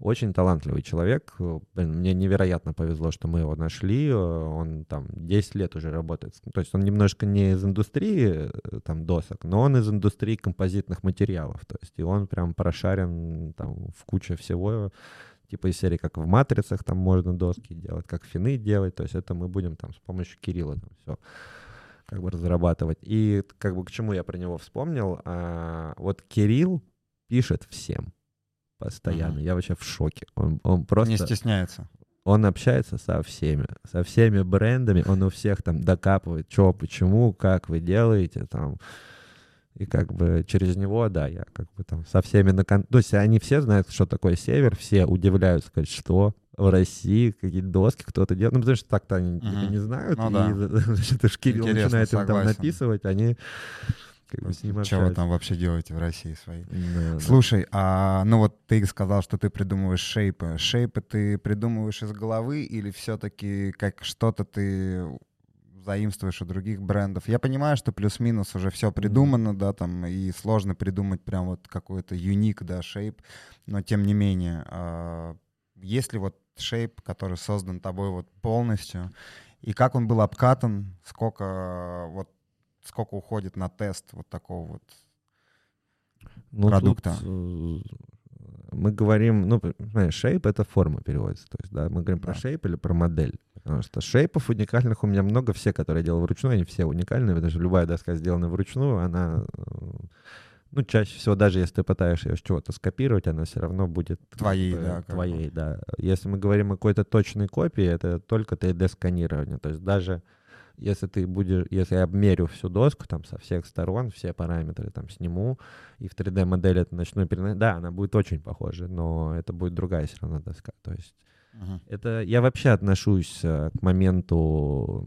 Очень талантливый человек. Блин, мне невероятно повезло, что мы его нашли. Он там 10 лет уже работает. То есть он немножко не из индустрии э, там досок, но он из индустрии композитных материалов. То есть и он прям прошарен там в куче всего типа из серии, как в матрицах там можно доски делать, как фины делать, то есть это мы будем там с помощью Кирилла там все как бы разрабатывать. И как бы к чему я про него вспомнил, а, вот Кирилл пишет всем постоянно. Я вообще в шоке. Он, он просто... Не стесняется. Он общается со всеми, со всеми брендами, он у всех там докапывает, что, почему, как вы делаете, там, и как бы через него, да, я как бы там со всеми на кон... То есть они все знают, что такое север, все удивляются, сказать, что в России какие-то доски кто-то делает. Ну, потому что так-то они uh-huh. не знают. Ну, да. И значит, Кирилл Интересно, начинает им там написывать, они как бы с ним Что вы там вообще делаете в России свои? Да, Слушай, да. а ну вот ты сказал, что ты придумываешь шейпы. Шейпы ты придумываешь из головы или все-таки как что-то ты заимствуешь у других брендов? Я понимаю, что плюс-минус уже все придумано, mm-hmm. да, там, и сложно придумать прям вот какой-то юник, да, шейп, но тем не менее, э, есть ли вот шейп, который создан тобой вот полностью, и как он был обкатан, сколько вот сколько уходит на тест вот такого вот ну, продукта? Тут, э, мы говорим, ну, знаешь, шейп — это форма переводится. То есть, да, мы говорим да. про шейп или про модель. Потому что шейпов уникальных у меня много. Все, которые я делал вручную, они все уникальные. Потому что любая доска, сделанная вручную, она... Э, ну, чаще всего, даже если ты пытаешься ее с чего-то скопировать, она все равно будет... Твоей, как бы, да. Твоей, да. Если мы говорим о какой-то точной копии, это только 3D-сканирование. То есть даже если ты будешь, если я обмерю всю доску там со всех сторон, все параметры там сниму, и в 3D-модели это начну переносить, да, она будет очень похожа, но это будет другая все равно доска. То есть uh-huh. это я вообще отношусь э, к моменту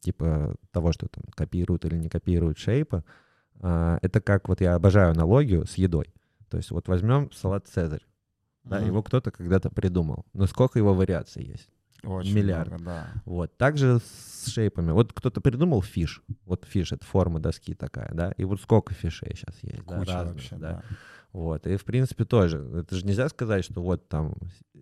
типа того, что там копируют или не копируют шейпа. Это как вот я обожаю аналогию с едой. То есть вот возьмем салат Цезарь. Да, uh-huh. его кто-то когда-то придумал. Но сколько его вариаций есть? Очень миллиард. Много, да. Вот. Также с шейпами. Вот кто-то придумал fish. Вот fish — это форма доски такая, да? И вот сколько фишей сейчас есть, Куча да, разных, вообще, да. да. Вот. И, в принципе, тоже. Это же нельзя сказать, что вот там,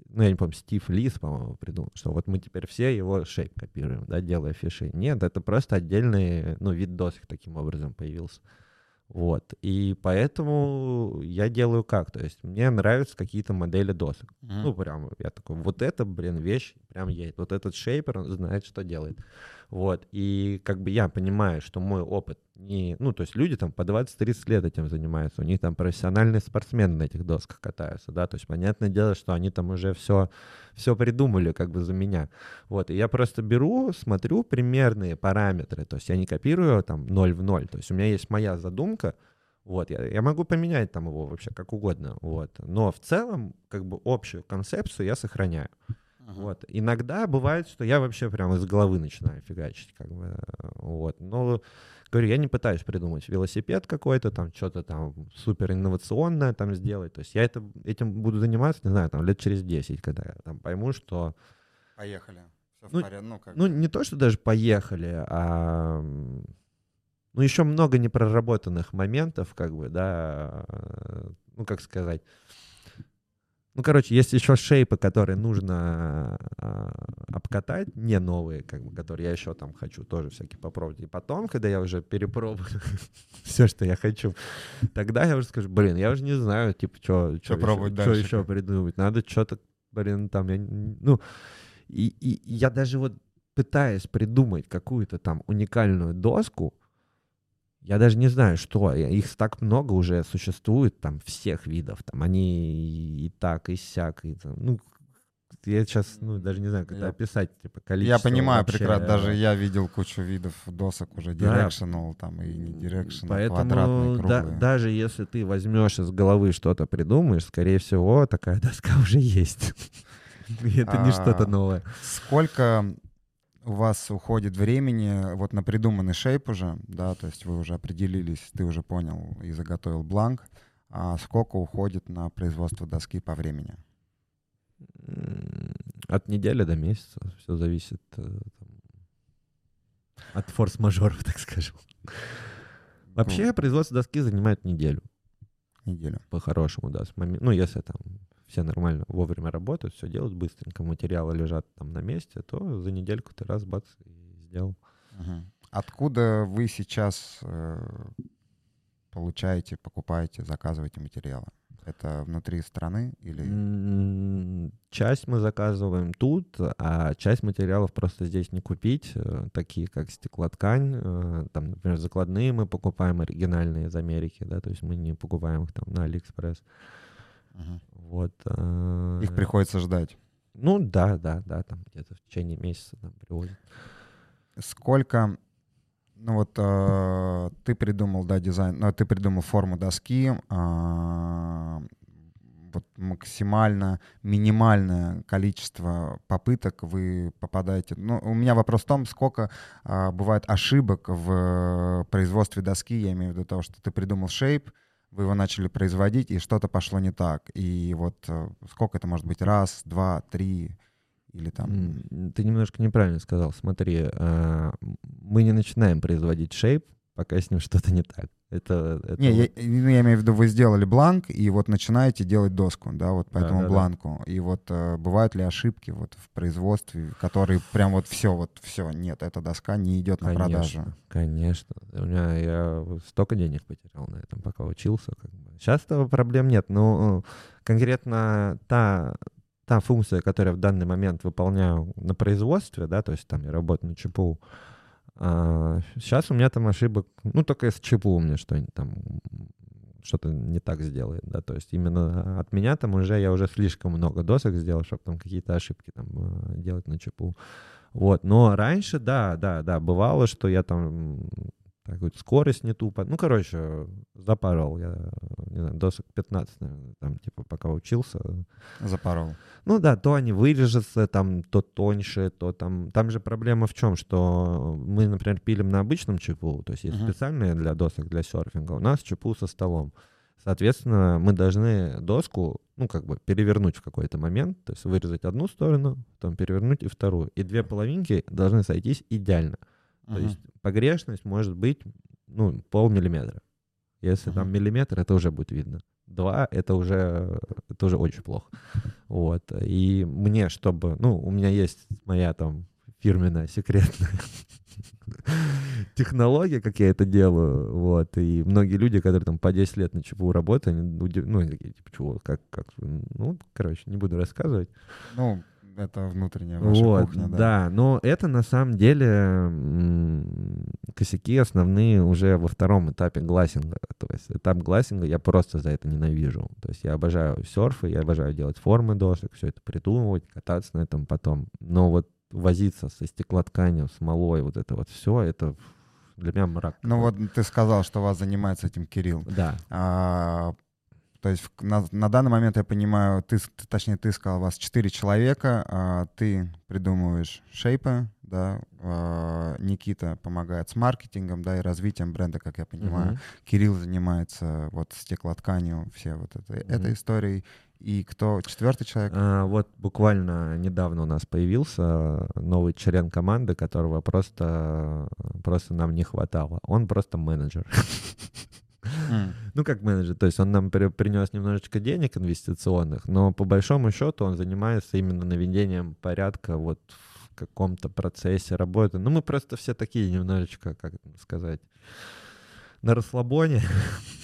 ну, я не помню, Стив Лис, по-моему, придумал, что вот мы теперь все его шейп копируем, да, делая фиши. Нет, это просто отдельный, ну, вид досок таким образом появился. Вот. И поэтому я делаю как? То есть мне нравятся какие-то модели досок. Mm-hmm. Ну, прям я такой, вот это, блин, вещь прям есть. Вот этот шейпер, он знает, что делает. Вот. И как бы я понимаю, что мой опыт не... Ну, то есть люди там по 20-30 лет этим занимаются. У них там профессиональные спортсмены на этих досках катаются, да. То есть понятное дело, что они там уже все, все придумали как бы за меня. Вот. И я просто беру, смотрю примерные параметры. То есть я не копирую там 0 в 0. То есть у меня есть моя задумка, вот, я, я могу поменять там его вообще как угодно, вот. Но в целом, как бы общую концепцию я сохраняю. Uh-huh. Вот. Иногда бывает, что я вообще прямо из головы начинаю фигачить, как бы, вот. Но, говорю, я не пытаюсь придумать велосипед какой-то, там, что-то там супер инновационное там сделать. То есть я это, этим буду заниматься, не знаю, там, лет через 10, когда я там пойму, что... Поехали. Все ну, порядке. Ну, как... ну, не то, что даже поехали, а... Ну, еще много непроработанных моментов, как бы, да, ну, как сказать, ну, короче, есть еще шейпы, которые нужно э, обкатать, не новые, как бы, которые я еще там хочу тоже всякие попробовать. И потом, когда я уже перепробую все, что я хочу, тогда я уже скажу, блин, я уже не знаю, типа, что еще, еще придумать. Надо что-то, блин, там, я, ну, и, и я даже вот пытаясь придумать какую-то там уникальную доску, я даже не знаю, что. Их так много уже существует, там, всех видов. Там, они и так, и сяк. И, там, ну, я сейчас, ну, даже не знаю, как я, это описать, типа, количество. Я понимаю вообще... прекрасно, даже я видел кучу видов досок уже, directional, да. там, и не directional, Поэтому квадратные, круглые. Да, даже если ты возьмешь из головы что-то придумаешь, скорее всего, такая доска уже есть. Это не что-то новое. Сколько у вас уходит времени вот на придуманный шейп уже, да, то есть вы уже определились, ты уже понял и заготовил бланк, а сколько уходит на производство доски по времени? От недели до месяца, все зависит. Э, От форс-мажоров, так скажем. Вообще производство доски занимает неделю. Неделю. По-хорошему, да. С момен- Ну, если там все нормально вовремя работают, все делают быстренько, материалы лежат там на месте, то за недельку ты раз, бац, и сделал. Мгм. Откуда вы сейчас э, получаете, покупаете, заказываете материалы? Это внутри страны или... Часть мы заказываем тут, а часть материалов просто здесь не купить, э, такие как стеклоткань, э, там, например, закладные мы покупаем оригинальные из Америки, да, то есть мы не покупаем их там на Алиэкспресс. Мгм. Вот. э, Их приходится ждать. Ну да, да, да, там где-то в течение месяца там привозят. Сколько... Ну вот э, ты придумал, да, дизайн, ну, ты придумал форму доски, а, вот максимально минимальное количество попыток вы попадаете. Ну, у меня вопрос в том, сколько а, бывает ошибок в производстве доски, я имею в виду того, что ты придумал шейп, вы его начали производить, и что-то пошло не так. И вот э, сколько это может быть? Раз, два, три или там... Ты немножко неправильно сказал. Смотри, м, мы не начинаем производить шейп, пока с ним что-то не так. Это, это Не, я, вот- ну, я имею в виду, вы сделали бланк, и вот начинаете делать доску, да, вот по Да, этому да, да. бланку. И вот э, бывают ли ошибки вот в производстве, которые прям вот все, вот все, нет, эта доска не идет на продажу. Конечно, конечно. У меня я столько денег потерял на этом, пока учился. Как бы. Сейчас этого проблем нет, но э, конкретно та, та функция, которую я в данный момент выполняю на производстве, да, то есть там я работаю на ЧПУ, сейчас у меня там ошибок, ну, только с ЧПУ меня что-нибудь там что-то не так сделает, да, то есть именно от меня там уже, я уже слишком много досок сделал, чтобы там какие-то ошибки там э, делать на ЧПУ. Вот, но раньше, да, да, да, бывало, что я там вот, скорость не тупо. Ну, короче, запорол я, не знаю, досок 15, наверное, там, типа, пока учился. Запорол. Ну да, то они вырежутся, там, то тоньше, то там... Там же проблема в чем, что мы, например, пилим на обычном ЧПУ, то есть есть Мгм. специальные для досок для серфинга, у нас ЧПУ со столом. Соответственно, мы должны доску, ну, как бы перевернуть в какой-то момент, то есть вырезать одну сторону, потом перевернуть и вторую. И две половинки должны сойтись идеально. То есть погрешность может быть, ну, полмиллиметра. Если там миллиметр, это уже будет видно. Два — это уже, это уже очень плохо. Вот. И мне, чтобы... Ну, у меня есть моя там фирменная, секретная технология, как я это делаю, вот, и многие люди, которые там по 10 лет на ЧПУ работают, они, удив- ну, они такие, типа, чего, как, как, ну, короче, не буду рассказывать. Ну, это внутренняя ваша Вот, кухня, да. да, но это на самом деле косяки основные уже во втором этапе глассинга. То есть этап глассинга я просто за это ненавижу. То есть я обожаю серфы, я обожаю делать формы досок, все это придумывать, кататься на этом потом. Но вот возиться со стеклотканью, смолой, вот это вот все, это для меня мрак. Ну вот ты сказал, что вас занимается этим Кирилл. Да. А, то есть на, на данный момент я понимаю, ты, точнее ты сказал, у вас четыре человека, а, ты придумываешь шейпы, да, а, Никита помогает с маркетингом, да, и развитием бренда, как я понимаю. Мгм. Кирилл занимается вот стеклотканью, все вот это, Мгм. этой историей. И кто четвертый человек? А, вот буквально недавно у нас появился новый член команды, которого просто, просто нам не хватало. Он просто менеджер. Ну, как менеджер, то есть он нам при- принес немножечко денег инвестиционных, но по большому счету он занимается именно наведением порядка вот в каком-то процессе работы. Ну, мы просто все такие немножечко, как сказать, на расслабоне.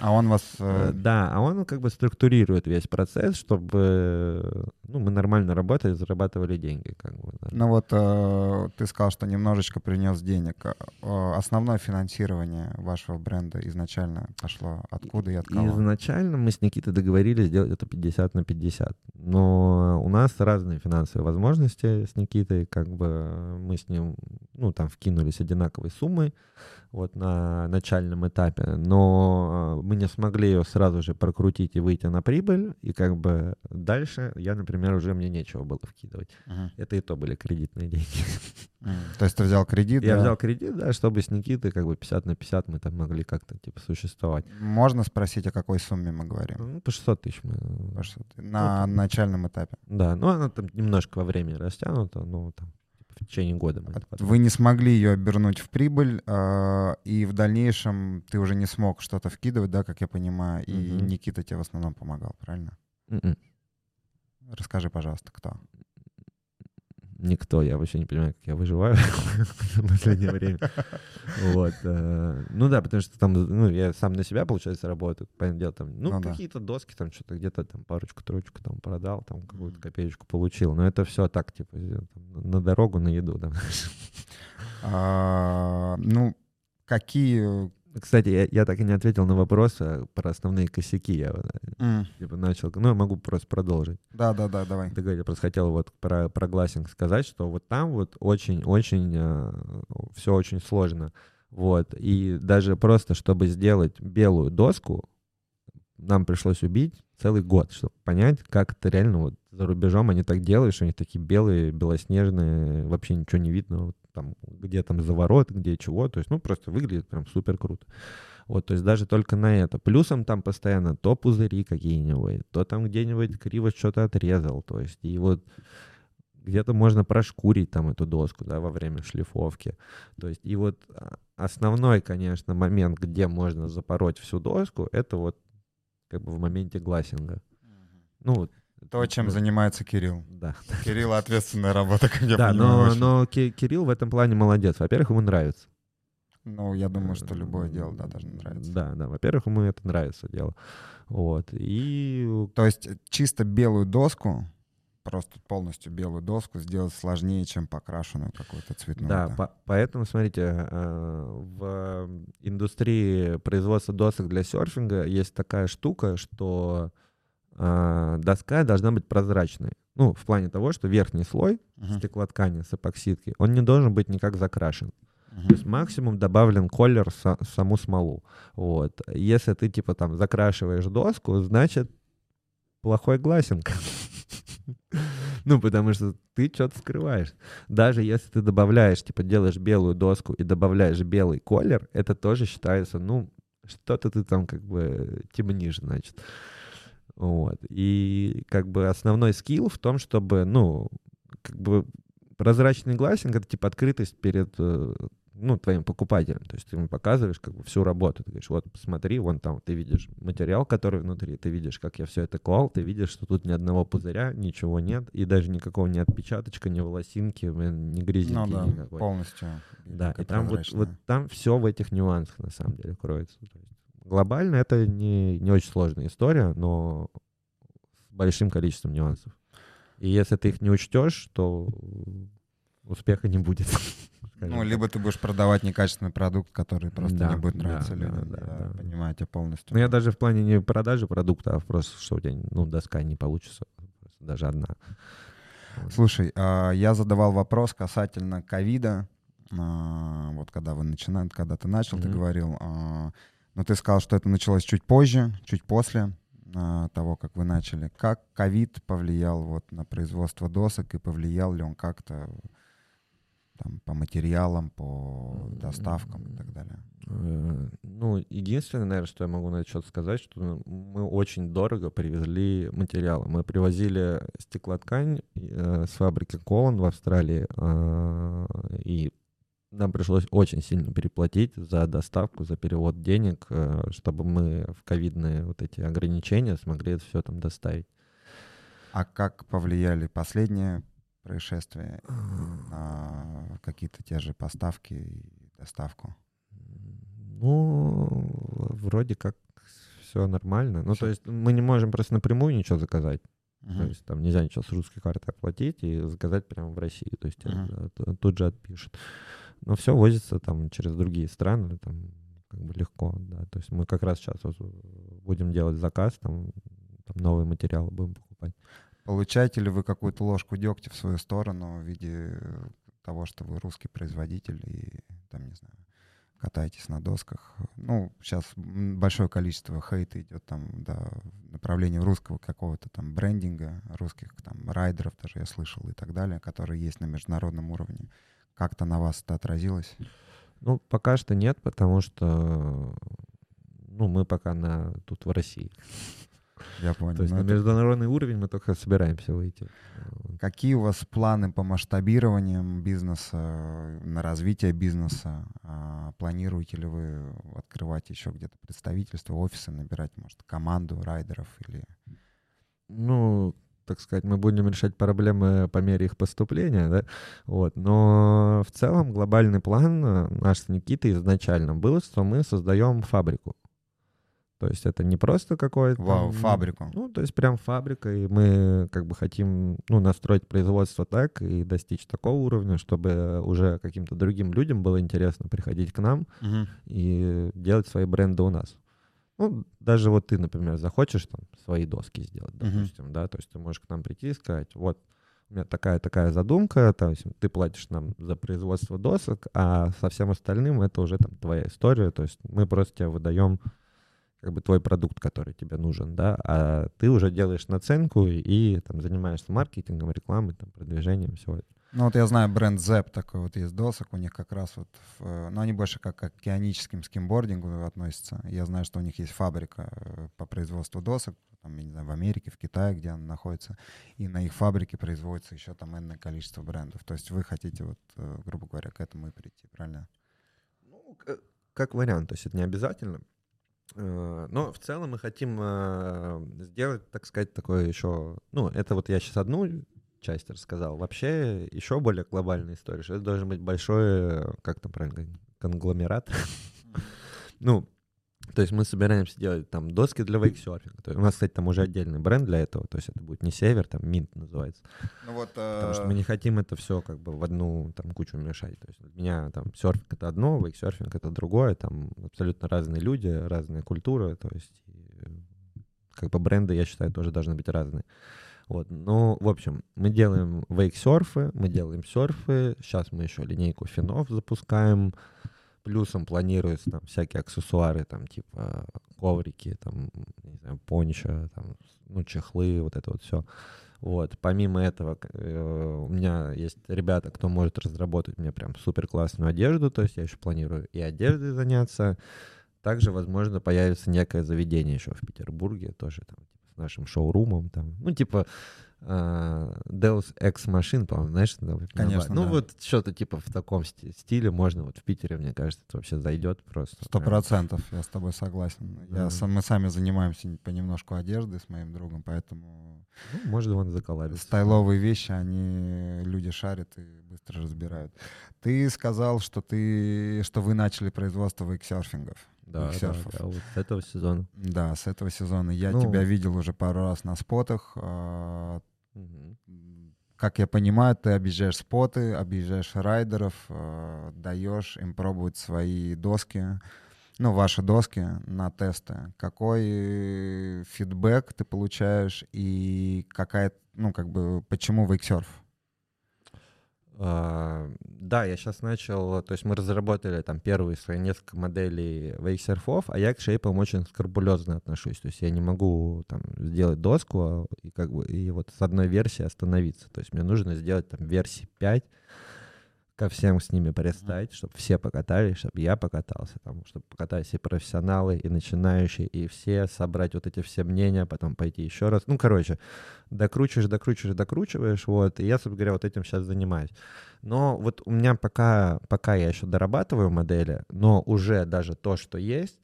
А он вас... Э, э, Да, а он как бы структурирует весь процесс, чтобы ну, мы нормально работали, зарабатывали деньги. Как бы, да. Ну вот э, ты сказал, что немножечко принес денег. Э, Основное финансирование вашего бренда изначально пошло откуда и от кого? Изначально мы с Никитой договорились сделать это 50 на 50. Но у нас разные финансовые возможности с Никитой. Как бы мы с ним, ну, там вкинулись одинаковой суммой вот на начальном этапе. Но э, мы не смогли ее сразу же прокрутить и выйти на прибыль. И как бы дальше я, например, уже мне нечего было вкидывать. Мгм. Это и то были кредитные деньги. М, То есть ты взял кредит, Я да? взял кредит, да, чтобы с Никитой как бы 50 на 50 мы там могли как-то типа существовать. Можно спросить, о какой сумме мы говорим? Ну, по 600 тысяч мы... Потому что ты На начальном этапе. Да, ну она там немножко во времени растянута, ну там в течение года. Вы не смогли ее обернуть в прибыль, э, и в дальнейшем ты уже не смог что-то вкидывать, да, как я понимаю, и Мгм. Никита тебе в основном помогал, правильно? Мгм. Расскажи, пожалуйста, кто? Никто, я вообще не понимаю, как я выживаю в последнее время. Вот. э, Ну да, потому что там, ну, я сам на себя, получается, работаю, понятное дело, там, ну, Ну какие-то доски, там, что-то где-то там парочку-троечку там продал, там, какую-то копеечку получил, но это все так, типа, на дорогу, на еду, да. А, Ну, какие... Кстати, я, я так и не ответил на вопрос а, про основные косяки. Я э, М, типа, начал, ну, я могу просто продолжить. Да-да-да, давай. Ты говоришь, я просто хотел вот про, про глассинг сказать, что вот там вот очень-очень все очень сложно. Вот. И даже просто, чтобы сделать белую доску, нам пришлось убить целый год, чтобы понять, как это реально вот за рубежом они так делают, что они такие белые, белоснежные, вообще ничего не видно, вот там, где там заворот, где чего, то есть, ну, просто выглядит прям супер круто. Вот, то есть даже только на это. Плюсом там постоянно то пузыри какие-нибудь, то там где-нибудь криво что-то отрезал, то есть, и вот где-то можно прошкурить там эту доску, да, во время шлифовки. То есть, и вот а, основной, конечно, момент, где можно запороть всю доску, это вот как бы в моменте глассинга. Ну, То, чем занимается Кирилл. Да, Кирилл ответственная работа, как я да понимаю. но, но Ки- Кирилл в этом плане молодец. Во-первых, ему нравится. Ну, я думаю, что любое дело, да, должно нравиться. Да, да. Во-первых, ему это нравится дело. Вот. И То есть чисто белую доску, просто полностью белую доску сделать сложнее, чем покрашенную какую-то цветную. Да, по- поэтому, смотрите, э, в индустрии производства досок для серфинга есть такая штука, что доска должна быть прозрачной. Ну, в плане того, что верхний слой Мгм, стеклоткани с эпоксидкой, он не должен быть никак закрашен. мгм. То есть максимум добавлен колер в са- саму смолу. Вот. Если ты, типа, там, закрашиваешь доску, значит, плохой глассинг. Ну, потому что ты что-то скрываешь. Даже если ты добавляешь, типа, делаешь белую доску и добавляешь белый колер, это тоже считается, ну, что-то ты там как бы темнишь, значит. Вот. И как бы основной скилл в том, чтобы, ну, как бы прозрачный глассинг — это типа открытость перед э, ну, твоим покупателем. То есть ты ему показываешь как бы всю работу. Ты говоришь, вот посмотри, вон там ты видишь материал, который внутри, ты видишь, как я все это клал, ты видишь, что тут ни одного пузыря, ничего нет, и даже никакого ни отпечаточка, ни волосинки, блин, ни грязинки Ну да, никакой. полностью. Да, и там вот, вот там все в этих нюансах на самом деле кроется. То есть глобально это не, не очень сложная история, но с большим количеством нюансов. И если ты их не учтешь, то успеха не будет. Ну, либо ты будешь продавать некачественный продукт, который просто Да, не будет да, нравиться да, людям. да, Я да. понимаю тебя полностью. Ну, я даже в плане не продажи продукта, а просто, что у тебя, ну, доска не получится. Даже одна. Слушай, а, я задавал вопрос касательно ковида. А, Вот когда вы начинали, когда ты начал, ты Мгм. говорил. Но ты сказал, что это началось чуть позже, чуть после а, того, как вы начали. Как ковид повлиял вот на производство досок и повлиял ли он как-то там, по материалам, по доставкам и так далее? Э, Ну, единственное, наверное, что я могу на этот счет сказать, что ну, мы очень дорого привезли материалы. Мы привозили стеклоткань э, с фабрики Колон в Австралии, а, и нам пришлось очень сильно переплатить за доставку, за перевод денег, э, чтобы мы в ковидные вот эти ограничения смогли это все там доставить. А как повлияли последние происшествия на какие-то те же поставки и доставку? Ну, вроде как все нормально. Ну, то есть мы не можем просто напрямую ничего заказать. То Мгм. есть там нельзя ничего с русской карты оплатить и заказать прямо в России. То есть т- тут же отпишут. Но все возится там через другие страны, там как бы легко, да. То есть мы как раз сейчас вот будем делать заказ, там, там новые материалы будем покупать. Получаете ли вы какую-то ложку дегтя в свою сторону в виде того, что вы русский производитель и, там, не знаю, катаетесь на досках? Ну, сейчас большое количество хейта идет там, да, в направлении русского какого-то там брендинга, русских там райдеров даже я слышал и так далее, которые есть на международном уровне. Как-то на вас это отразилось? Ну, пока что нет, потому что ну, мы пока на, тут в России. Я понял. То есть Ну, на это- международный уровень мы только собираемся выйти. Какие у вас планы по масштабированиям бизнеса, на развитие бизнеса? А, планируете ли вы открывать еще где-то представительство, офисы, набирать, может, команду райдеров или... Ну, так сказать, мы будем решать проблемы по мере их поступления, да, вот, но в целом глобальный план э, наш с Никитой изначально был, что мы создаем фабрику. То есть это не просто какое-то... Вау, фабрику. Ну, то есть прям фабрика, и мы как бы хотим, ну, настроить производство так и достичь такого уровня, чтобы уже каким-то другим людям было интересно приходить к нам угу. и делать свои бренды у нас. Ну, даже вот ты, например, захочешь там свои доски сделать, допустим, uh-huh. да, то есть ты можешь к нам прийти и сказать, вот, у меня такая-такая задумка, есть ты платишь нам за производство досок, а со всем остальным это уже там твоя история, то есть мы просто тебе выдаем как бы твой продукт, который тебе нужен, да, а ты уже делаешь наценку и, и там занимаешься маркетингом, рекламой, там, продвижением, всего этого. Ну вот я знаю бренд Zep такой вот есть досок, у них как раз вот, в, ну они больше как к океаническим скимбордингу относятся. Я знаю, что у них есть фабрика э, по производству досок, там, я не знаю, в Америке, в Китае, где она находится, и на их фабрике производится еще там энное количество брендов. То есть вы хотите вот, э, грубо говоря, к этому и прийти, правильно? Ну, как вариант, то есть это не обязательно. Э, но в целом мы хотим сделать, так сказать, такое еще... Ну, это вот я сейчас одну часть рассказал. Вообще еще более глобальная история, что это должен быть большой, как там правильно конгломерат. ну, то есть мы собираемся делать там доски для вейксерфинга. То есть у нас, кстати, там уже отдельный бренд для этого. То есть это будет не север, там Минт называется. Ну вот, Потому что мы э, не хотим это все как бы в одну там кучу мешать. То есть для меня там серфинг это одно, вейксерфинг это другое. Там абсолютно разные люди, разная культура. То есть как бы бренды, я считаю, тоже должны быть разные. Вот, ну, в общем, мы делаем вейк-серфы, мы делаем серфы, сейчас мы еще линейку финов запускаем, плюсом планируются там всякие аксессуары, там, типа коврики, там, не знаю, пончо, там, ну, чехлы, вот это вот все. Вот, помимо этого, э, у меня есть ребята, кто может разработать мне прям супер классную одежду, то есть я еще планирую и одеждой заняться. Также, возможно, появится некое заведение еще в Петербурге, тоже там нашим шоурумом, там, ну, типа, uh, Deus Ex Machine, по-моему, знаешь? Конечно, Ну, да. вот что-то типа в таком стиле можно, вот в Питере, мне кажется, это вообще зайдет просто. Сто процентов, я с тобой согласен. Я, mm-hmm. Мы сами занимаемся понемножку одеждой с моим другом, поэтому... Ну, можно он заколабиться. Стайловые вещи, они люди шарят и быстро разбирают. Ты сказал, что ты, что вы начали производство вейксерфингов. Да, да, да, вот с этого сезона. Да, с этого сезона. Я ну, тебя видел уже пару раз на спотах. Угу. Как я понимаю, ты объезжаешь споты, объезжаешь райдеров, а, даешь им пробовать свои доски, ну, ваши доски на тесты. Какой фидбэк ты получаешь и какая, ну, как бы, почему вейксерф? Uh, да, я сейчас начал, то есть мы разработали там первые свои несколько моделей вейксерфов, а я к шейпам очень скрупулезно отношусь, то есть я не могу там сделать доску а, и как бы и вот с одной версии остановиться, то есть мне нужно сделать там версии 5, ко всем с ними пристать, чтобы все покатались, чтобы я покатался, там, чтобы покатались и профессионалы, и начинающие, и все, собрать вот эти все мнения, потом пойти еще раз. Ну, короче, докручиваешь, докручиваешь, докручиваешь, вот, и я, собственно говоря, вот этим сейчас занимаюсь. Но вот у меня пока, пока я еще дорабатываю модели, но уже даже то, что есть,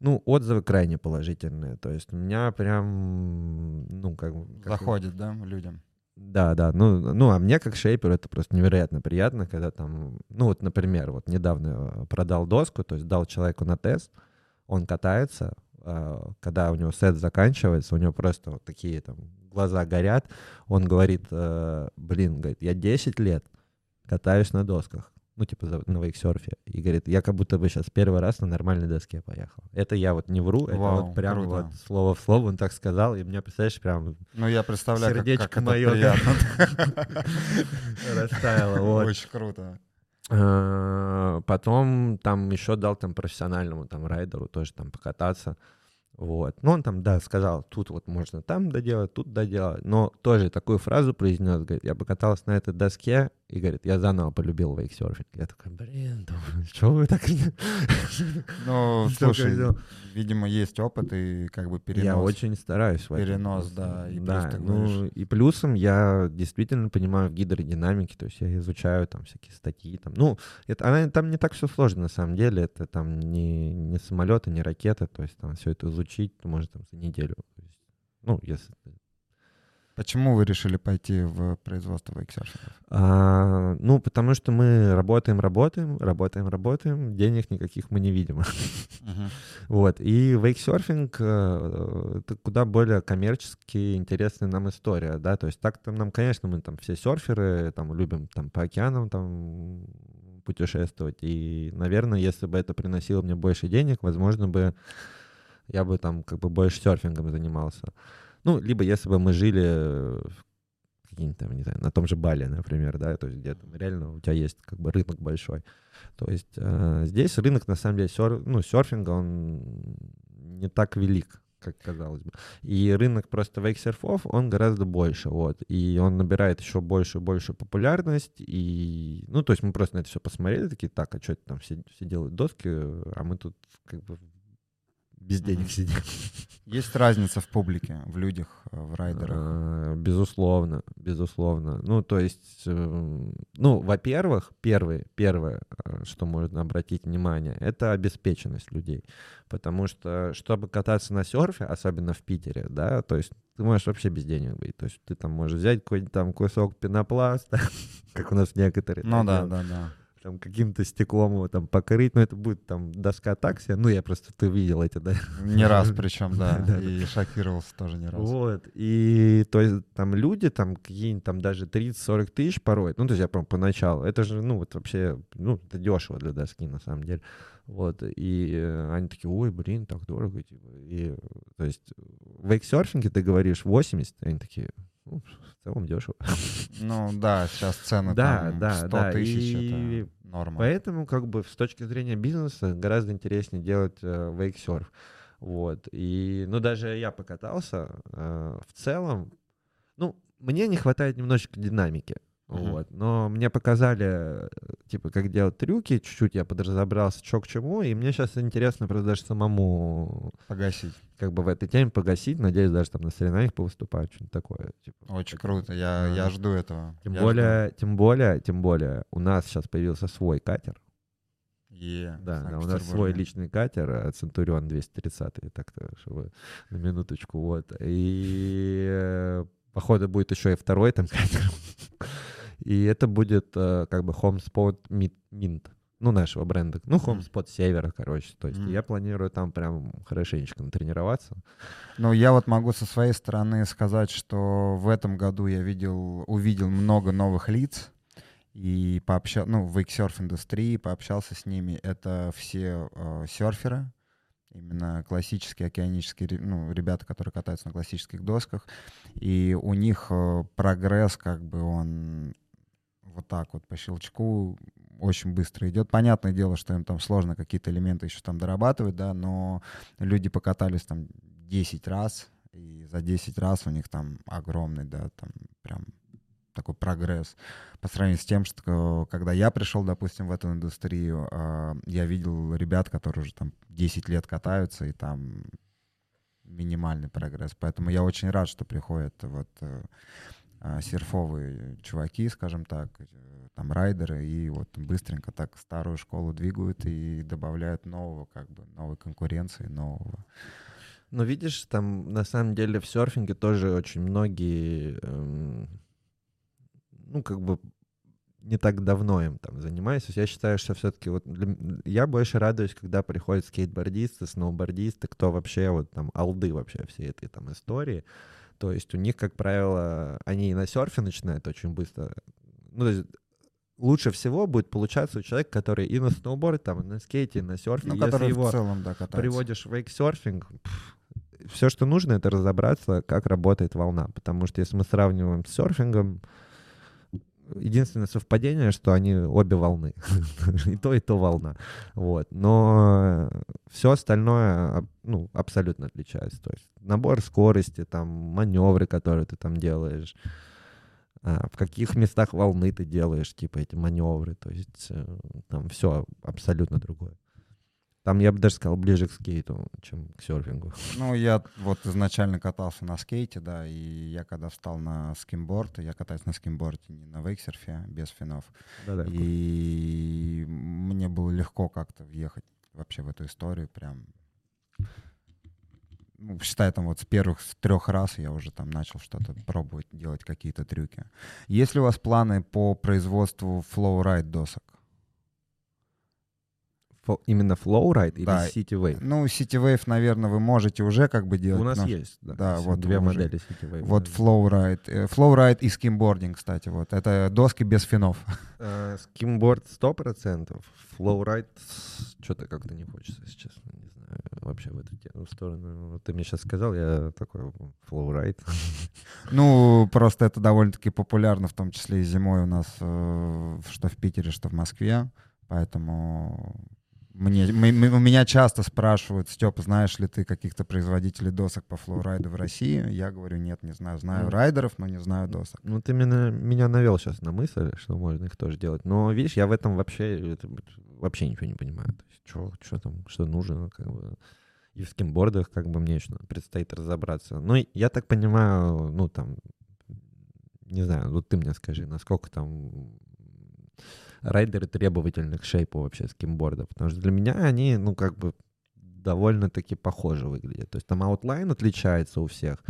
ну, отзывы крайне положительные. То есть у меня прям, ну, как... как Заходит, да, людям? Да, да. Ну, ну, а мне как шейперу это просто невероятно приятно, когда там, ну вот, например, вот недавно продал доску, то есть дал человеку на тест, он катается, а, когда у него сет заканчивается, у него просто вот такие там глаза горят, он говорит, э, блин, говорит, я 10 лет катаюсь на досках, ну, типа на вейксерфе, и говорит, я как будто бы сейчас первый раз на нормальной доске поехал. Это я вот не вру, это Вау, вот прям круто. вот слово в слово он так сказал, и мне, представляешь, прям Ну, я представляю, сердечко как, как мое растаяло. Вот. Очень круто. А, потом там еще дал там профессиональному там райдеру тоже там покататься. Вот. Ну, он там, да, сказал, тут вот можно там доделать, тут доделать. Но тоже такую фразу произнес, говорит, я покатался на этой доске, И говорит, я заново полюбил вейксерфинг. Я такой, блин, что вы так... Ну, слушай, видимо, есть опыт и как бы перенос. Я очень стараюсь. Перенос, да. И да, ну, и плюсом я действительно понимаю в гидродинамике, то есть я изучаю там всякие статьи. Там, ну, это, она, там не так все сложно на самом деле, это там не, не самолеты, не ракеты, то есть там все это изучить можно там за неделю. Ну, если Почему вы решили пойти в производство вейксерфингов? А, ну, потому что мы работаем, работаем, работаем, работаем, денег никаких мы не видим. Uh-huh. Вот. И вейксерфинг э, — это куда более коммерчески интересная нам история, да, то есть так-то нам, конечно, мы там все серферы, там, любим там по океанам там путешествовать, и, наверное, если бы это приносило мне больше денег, возможно бы я бы там как бы больше серфингом занимался. Ну, либо если бы мы жили какие-нибудь там, не знаю, на том же Бали, например, да, то есть где там реально у тебя есть как бы рынок большой. То есть э, здесь рынок, на самом деле, сер, ну, серфинга, он не так велик, как казалось бы. И рынок просто вейксерфов, он гораздо больше, вот. И он набирает еще больше и больше популярность. И, ну, то есть мы просто на это все посмотрели, такие, так, а что там все, все делают доски, а мы тут как бы без денег сидим. Есть разница в публике, в людях, э, в райдерах? А, безусловно, безусловно. Ну, то есть, э, ну, во-первых, первое, первое, э, что можно обратить внимание, это обеспеченность людей. Потому что, чтобы кататься на серфе, особенно в Питере, да, то есть ты можешь вообще без денег быть. То есть ты там можешь взять какой-нибудь там кусок пенопласта, как у нас некоторые. Ну да, да, да там каким-то стеклом его там покрыть, но это будет там доска такси, ну я просто, ты видел эти, да? Не раз причем, да, и шокировался тоже не раз. Вот, и то есть там люди там какие-нибудь там даже 30-40 тысяч порой, ну то есть я прям поначалу, это же, ну вот вообще, ну это дешево для доски на самом деле. Вот, и э, они такие, ой, блин, так дорого, типа, и, то есть в вейксерфинге ты говоришь 80, они такие, ну, в целом дешево. Ну да, сейчас цены да, там да, 100 да. тысяч, и это норма. Поэтому как бы с точки зрения бизнеса гораздо интереснее делать э, вейксерф. Вот. И, ну, даже я покатался. Э, в целом, ну, мне не хватает немножечко динамики. Uh-huh. Вот. Но мне показали, типа, как делать трюки, чуть-чуть я подразобрался, что к чему, и мне сейчас интересно просто даже самому... Погасить. Как бы в этой теме погасить, надеюсь, даже там на соревнованиях повыступать, что-нибудь такое. Типа. Очень круто, я, я жду этого. Тем я более, жду. тем более, тем более, у нас сейчас появился свой катер. Yeah, да, да, у нас свой личный катер, Центурион 230, так-то, чтобы на минуточку, вот. И э, походу будет еще и второй там катер. И это будет э, как бы HomeSpot Mint, ну, нашего бренда. Ну, HomeSpot Севера, короче. То есть mm. я планирую там прям хорошенечко натренироваться. Ну, я вот могу со своей стороны сказать, что в этом году я видел, увидел много новых лиц, и пообщался, ну, в вейксерф-индустрии, пообщался с ними. Это все э, серферы, именно классические океанические, ну, ребята, которые катаются на классических досках, и у них э, прогресс, как бы он вот так вот по щелчку очень быстро идет. Понятное дело, что им там сложно какие-то элементы еще там дорабатывать, да, но люди покатались там 10 раз, и за 10 раз у них там огромный, да, там прям такой прогресс по сравнению с тем, что когда я пришел, допустим, в эту индустрию, а, я видел ребят, которые уже там 10 лет катаются, и там минимальный прогресс. Поэтому я очень рад, что приходят вот э, серфовые чуваки, скажем так, э, там райдеры, и вот быстренько так старую школу двигают и добавляют нового, как бы, новой конкуренции, нового. Но видишь, там на самом деле в серфинге тоже очень многие, эм, ну, как бы не так давно им там занимаюсь. Я считаю, что все-таки вот для... я больше радуюсь, когда приходят скейтбордисты, сноубордисты, кто вообще вот там алды вообще всей этой там истории. То есть у них, как правило, они и на серфе начинают очень быстро. Ну, то есть лучше всего будет получаться у человека, который и на сноуборде, там, и на скейте, и на серфе. Ну, который его в целом, да, катается. приводишь в вейксерфинг, все, что нужно, это разобраться, как работает волна. Потому что если мы сравниваем с серфингом, единственное совпадение, что они обе волны. и то, и то волна. Вот. Но все остальное ну, абсолютно отличается. То есть набор скорости, там, маневры, которые ты там делаешь, а, в каких местах волны ты делаешь, типа эти маневры, то есть э, там все абсолютно другое. Там, я бы даже сказал, ближе к скейту, чем к серфингу. Ну, я вот изначально катался на скейте, да, и я когда встал на скимборд, я катаюсь на скимборде, не на вейксерфе, без финов. Да-да. И мне было легко как-то въехать вообще в эту историю, прям ну, считай, там вот с первых с трех раз я уже там начал что-то пробовать, делать какие-то трюки. Есть ли у вас планы по производству flowride досок? Именно Flowride или Да. City Wave? Ну, City Wave, наверное, вы можете уже как бы делать. У нас но- есть, да. да, вот две уже. модели City Wave. Вот. Flowride. Э, Flowride и скимбординг, кстати, вот. Это доски без финов. Э, Skimboard 100%, Flowride что-то как-то не хочется, если честно, не знаю, вообще в эту тему, в сторону. Вот Ты мне сейчас сказал, я такой, Flowride. Ну, просто это довольно-таки популярно, в том числе и зимой у нас, э, что в Питере, что в Москве. Поэтому мне, мы- мы- у меня часто спрашивают, Степа, знаешь ли ты каких-то производителей досок по флоурайду в России? Я говорю, нет, не знаю. Знаю райдеров, но не знаю досок. Ну, ты меня, меня навел сейчас на мысль, что можно их тоже делать. Но, видишь, я в этом вообще, это вообще ничего не понимаю. То есть, что, что там, что нужно, как бы. И в скимбордах, как бы, мне еще предстоит разобраться. Ну, я так понимаю, ну, там, не знаю, вот ты мне скажи, насколько там райдеры требовательны к шейпу вообще скимборда. Потому что для меня они, ну, как бы, довольно-таки похоже выглядят. То есть там outline отличается у всех,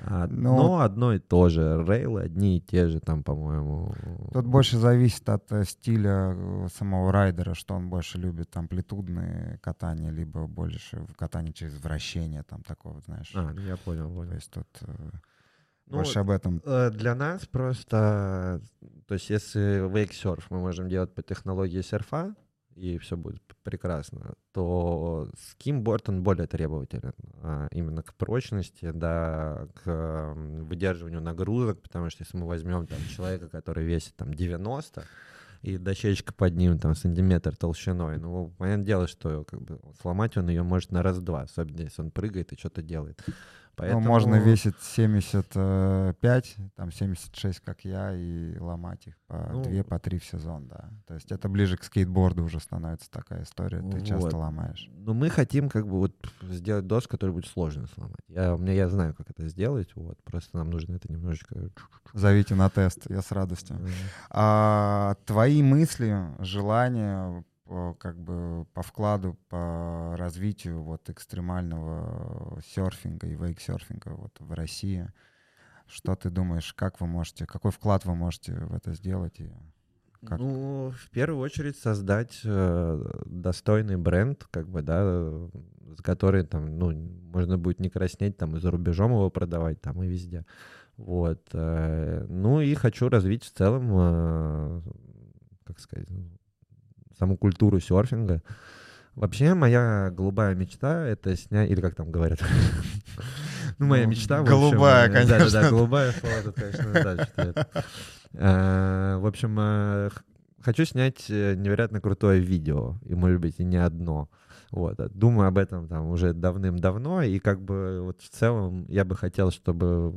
а, Ну, но одно и то же. Рейлы одни и те же там, по-моему. Тут больше зависит от э, стиля э, самого райдера, что он больше любит, амплитудные катания, либо больше катание через вращение, там такого, знаешь. А, я понял, То понял. есть тут э, Ну, больше об этом. э, Для нас просто, то есть если вейксерф мы можем делать по технологии серфа, и все будет прекрасно, то скимборд, он более требователен а, именно к прочности, да, к м, выдерживанию нагрузок, потому что если мы возьмем там человека, который весит там 90, и дощечка под ним там сантиметр толщиной, ну, понятное дело, что как бы сломать он ее может на раз-два, особенно если он прыгает и что-то делает. Ну, можно Поэтому- весить 75, там 76, как я, и ломать их по Ну, 2, по 3 в сезон, да. То есть это ближе к скейтборду уже становится такая история, ты Вот. часто ломаешь. Но мы хотим как бы вот сделать доску, которую будет сложно сломать. Я, у меня, я знаю, как это сделать, вот, просто нам нужно это немножечко... Зовите на тест, я с радостью. А твои мысли, желания по, как бы по вкладу, по развитию вот экстремального серфинга и вейксерфинга вот в России, что ты думаешь, как вы можете, какой вклад вы можете в это сделать? И Как? Ну, в первую очередь создать э, достойный бренд, как бы, да, с который там, ну, можно будет не краснеть, там, и за рубежом его продавать, там, и везде. Вот. э, Ну, и хочу развить в целом, э, как сказать, саму культуру серфинга. Вообще, моя голубая мечта — это снять, или как там говорят, ну, моя Ну, мечта, голубая, э, Да-да-да, конечно. голубая слово, тут, конечно, да, В общем, э, хочу снять э, невероятно крутое видео, и, может быть, и не одно. Вот, а думаю об этом там уже давным-давно, и как бы вот в целом я бы хотел, чтобы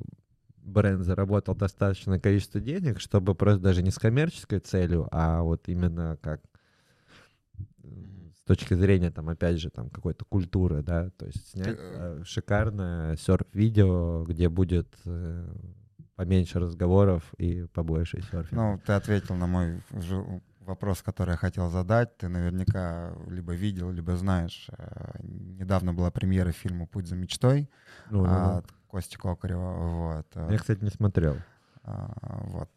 бренд заработал достаточное количество денег, чтобы просто даже не с коммерческой целью, а вот именно как точки зрения, там, опять же, там, какой-то культуры, да, то есть снять э, э, шикарное серф-видео, где будет э, поменьше разговоров и побольше серфинга. Ну, ты ответил на мой вопрос, который я хотел задать. Ты наверняка либо видел, либо знаешь. э, Недавно была премьера фильма «Путь за мечтой» Ну, от Кости Кокарева. Вот. э, Я, кстати, не смотрел. а, Вот.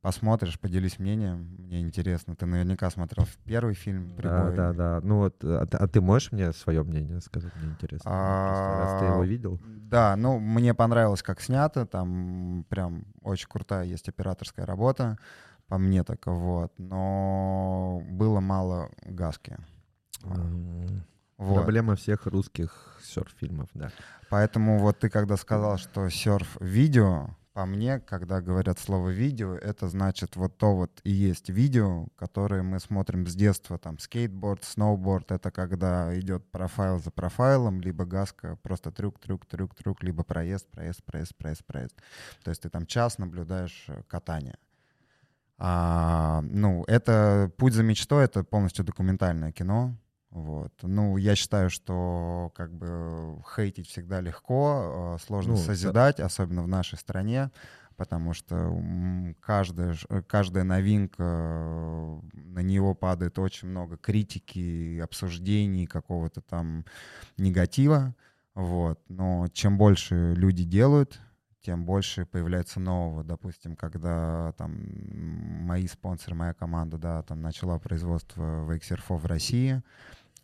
Посмотришь, поделись мнением. Мне интересно. Ты наверняка смотрел первый фильм Да, «Прибой». да, да. Ну вот, а, ты- а ты можешь мне свое мнение сказать? Мне интересно. Просто раз ты его А, видел. Да, ну, мне понравилось, как снято. Там прям очень крутая есть операторская работа, по мне так вот. Но было мало гаски. М, Вот. Проблема всех русских серф-фильмов, да. Поэтому вот ты когда сказал, что серф-видео по мне, когда говорят слово видео, это значит вот то вот и есть видео, которое мы смотрим с детства, там скейтборд, сноуборд, это когда идет профайл за профайлом, либо гаска, просто трюк, трюк, трюк, трюк, либо проезд, проезд, проезд, проезд, проезд. То есть ты там час наблюдаешь э, катание. А, ну, это «Путь за мечтой» — это полностью документальное кино, вот. Ну, я считаю, что как бы хейтить всегда легко, а, сложно ну, созидать, да. особенно в нашей стране, потому что каждая, каждая новинка, на него падает очень много критики, обсуждений, какого-то там негатива. Вот. Но чем больше люди делают, тем больше появляется нового. Допустим, когда там мои спонсоры, моя команда, да, там начала производство вейксерфов в России,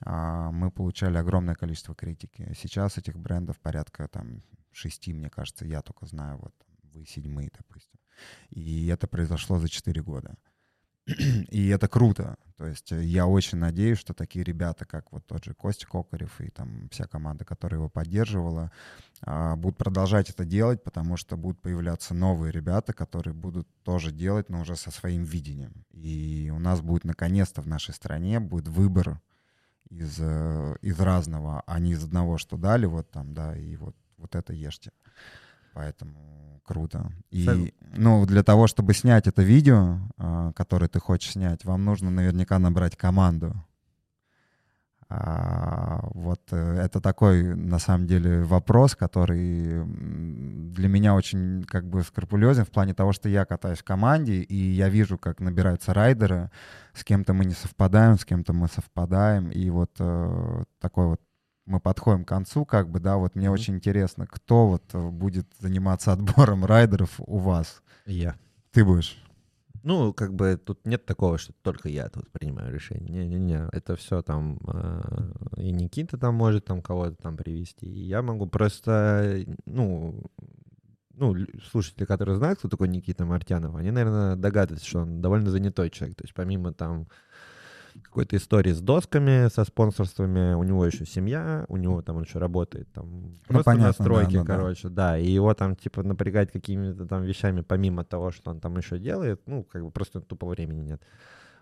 мы получали огромное количество критики. Сейчас этих брендов порядка там шести, мне кажется, я только знаю, вот вы седьмые, допустим. И это произошло за четыре года. И это круто. То есть э, я очень надеюсь, что такие ребята, как вот тот же Костя Кокарев и там вся команда, которая его поддерживала, а, будут продолжать это делать, потому что будут появляться новые ребята, которые будут тоже делать, но уже со своим видением. И у нас будет наконец-то в нашей стране будет выбор из, э, из разного, а не из одного, что дали, вот там, да, и вот, вот это ешьте. Поэтому круто. И, ну, для того, чтобы снять это видео, э, которое ты хочешь снять, вам нужно наверняка набрать команду. А, вот э, это такой, на самом деле, вопрос, который для меня очень как бы скрупулезен в плане того, что я катаюсь в команде, и я вижу, как набираются райдеры, с кем-то мы не совпадаем, с кем-то мы совпадаем, и вот э, такой вот мы подходим к концу, как бы, да, вот мне mm-hmm. очень интересно, кто вот э, будет заниматься отбором райдеров у вас? Я. Ты будешь? Ну, как бы тут нет такого, что только я тут принимаю решение. Не-не-не, это все там э, и Никита там может там кого-то там привести. И я могу просто, ну, ну, слушатели, которые знают, кто такой Никита Мартянов, они, наверное, догадываются, что он довольно занятой человек. То есть помимо там какой-то истории с досками, со спонсорствами. У него еще семья, у него там он еще работает там ну, просто понятно, на стройке, да, короче, да. да. И его там типа напрягать какими-то там вещами, помимо того, что он там еще делает, ну, как бы просто тупо времени нет.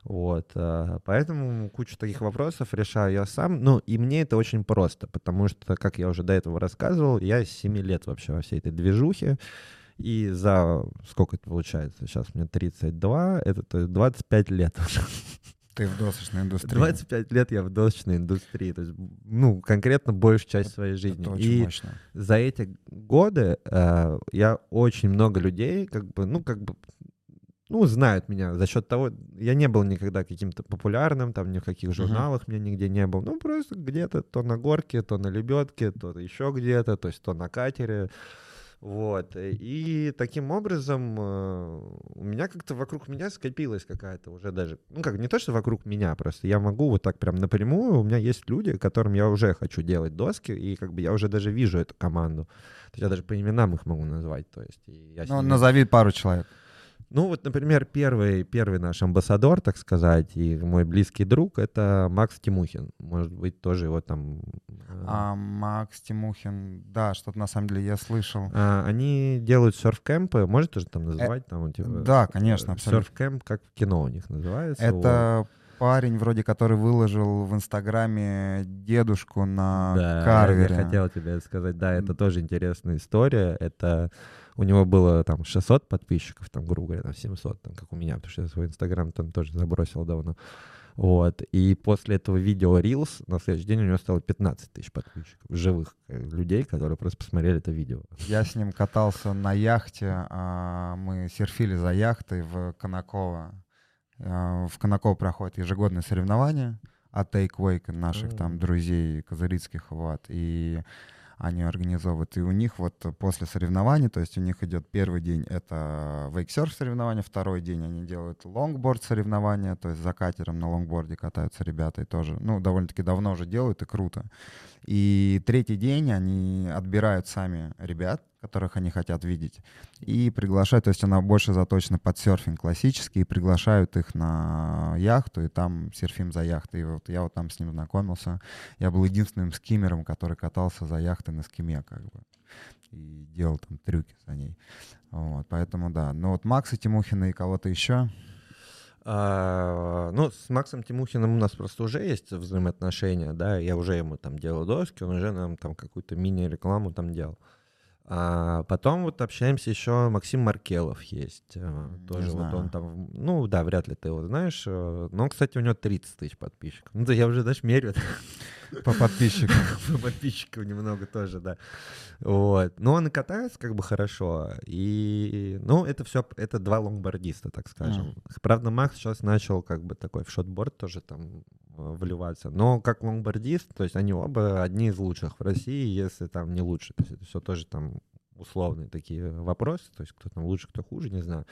Вот, э, поэтому кучу таких вопросов решаю я сам. Ну, и мне это очень просто, потому что, как я уже до этого рассказывал, я 7 лет вообще во всей этой движухе. И за сколько это получается? Сейчас мне 32, это то есть 25 лет уже. Ты в досочной индустрии. 25 лет я в досочной индустрии. То есть, ну, конкретно большую часть это, своей жизни. Это очень и мощно. за эти годы э, я очень много людей, как бы, ну, как бы, ну, знают меня за счет того, я не был никогда каким-то популярным, там ни в каких журналах uh-huh. меня нигде не был. Ну, просто где-то то на горке, то на лебедке, то еще где-то, то есть то на катере. Вот. И таким образом э, у меня как-то вокруг меня скопилась какая-то уже даже, ну как, не то, что вокруг меня, просто я могу вот так прям напрямую, у меня есть люди, которым я уже хочу делать доски, и как бы я уже даже вижу эту команду. То есть я даже по именам их могу назвать. То есть я ну, ними... назови пару человек. Ну вот, например, первый, первый наш амбассадор, так сказать, и мой близкий друг — это Макс Тимухин. Может быть, тоже его там... Э, а, Макс Тимухин, да, что-то на самом деле я слышал. А, они делают серф-кемпы, может тоже там называть? Э, там, типа, да, конечно, абсолютно. Серф-кемп, как в кино у них называется. Это парень вроде, который выложил в Инстаграме дедушку на да, карвере. я хотел тебе сказать, да, это тоже интересная история. Это у него было там 600 подписчиков, там, грубо говоря, там 700, там, как у меня, потому что я свой инстаграм там тоже забросил давно. Вот. И после этого видео Reels на следующий день у него стало 15 тысяч подписчиков, живых э, людей, которые просто посмотрели это видео. Я с ним катался на яхте, а, мы серфили за яхтой в Конаково. А, в Конаково проходит ежегодное соревнование от Take Wake наших там друзей козырицких, вот. И они организовывают. И у них вот после соревнований, то есть у них идет первый день это вейксерф соревнования, второй день они делают лонгборд соревнования, то есть за катером на лонгборде катаются ребята и тоже, ну, довольно-таки давно уже делают и круто. И третий день они отбирают сами ребят, которых они хотят видеть, и приглашают, то есть она больше заточена под серфинг классический, и приглашают их на яхту, и там серфим за яхтой. И вот я вот там с ним знакомился. Я был единственным скиммером, который катался за яхтой на скиме, как бы. и делал там трюки за ней. Вот, поэтому да. Но вот Макса Тимухина и кого-то еще... А, ну, с Максом Тимухиным у нас просто уже есть взаимоотношения, да, я уже ему там делал доски, он уже нам там какую-то мини-рекламу там делал. А потом вот общаемся еще, Максим Маркелов есть. э, Тоже вот знаю. он там, ну да, вряд ли ты его знаешь. э, Но, он, кстати, у него 30 тысяч подписчиков. Ну да я уже, знаешь, мерю По подписчикам. подписчиков немного тоже, да. Вот. Но он и катается как бы хорошо. И, ну, это все, это два лонгбордиста, так скажем. Правда, Макс сейчас начал как бы такой в шотборд тоже там вливаться. Но как лонгбордист, то есть они оба одни из лучших в России, если там не лучше. То есть это все тоже там условные такие вопросы. То есть кто там лучше, кто хуже, не знаю.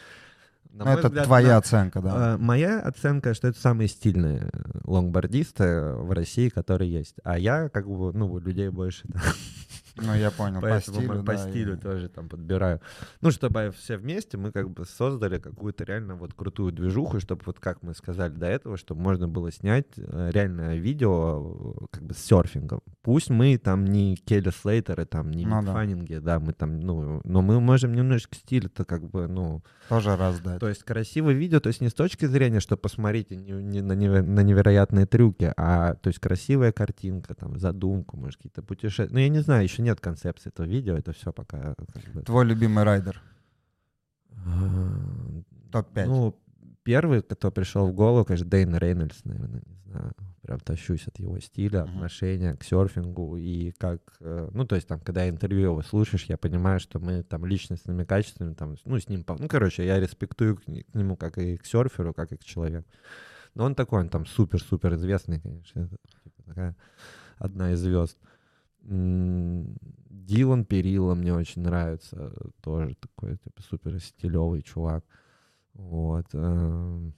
На Ну, это взгляд, твоя на- оценка, да. Э, Моя оценка, что это самые стильные лонгбордисты в России, которые есть. А я, как бы, ну, людей больше да, Ну, я понял, по Поэтому стилю, по да, стилю и- тоже там подбираю. Ну, чтобы все вместе мы как бы создали какую-то реально вот крутую движуху, чтобы вот как мы сказали до этого, чтобы можно было снять э, реальное видео э, как бы с серфингом. Пусть мы там не Келли Слейтеры, там не Ну Ник да. Фаннинги, да, мы там, ну, но мы можем немножечко стиль-то как бы, ну, Тоже раздать. то есть красивое видео, то есть не с точки зрения, что посмотрите не- не на, неверо- на невероятные трюки, а то есть красивая картинка, там задумку, может какие-то путешествия. Ну я не знаю, еще нет концепции этого видео, это все пока. как бы, Твой любимый райдер. а, Топ-5. Ну первый, кто пришел в голову, конечно, Дэйн Рейнольдс, наверное, не знаю, прям тащусь от его стиля, отношения к серфингу и как, э, ну то есть там, когда интервью его слушаешь, я понимаю, что мы там личностными качествами там, ну с ним, ну короче, я респектую к, не- к нему как и к серферу, как и к человеку. Но он такой, он там супер-супер известный, конечно, это, типа, такая одна из звезд. Дилан Перилла мне очень нравится, тоже такой типа, супер стилевый чувак. Вот. эм,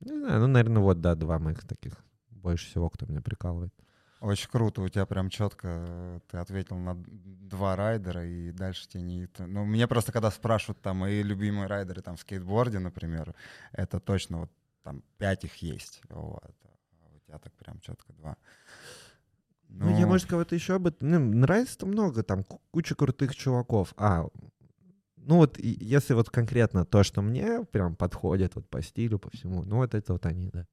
Не знаю, ну, наверное, вот, да, два моих таких больше всего, кто меня прикалывает. Очень круто, у тебя прям четко э, ты ответил на два райдера, и дальше тебе не... Ну, мне просто когда спрашивают там мои любимые райдеры там в скейтборде, например, это точно вот там пять их есть. Вот. А у тебя так прям четко два. Ну, я, может, кого-то еще бы... Ну, нравится много, там ку- куча крутых чуваков. А, ну вот, если вот конкретно то, что мне прям подходит вот по стилю, по всему, ну вот это вот они, да.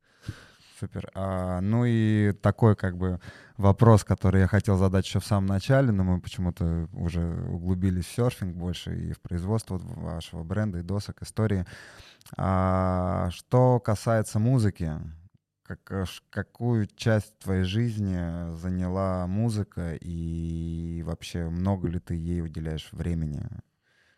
Супер. А, ну и такой как бы вопрос, который я хотел задать еще в самом начале, но мы почему-то уже углубились в серфинг больше и в производство вашего бренда и досок, истории. А, что касается музыки, как, э, какую часть твоей жизни заняла музыка и вообще много ли ты ей уделяешь времени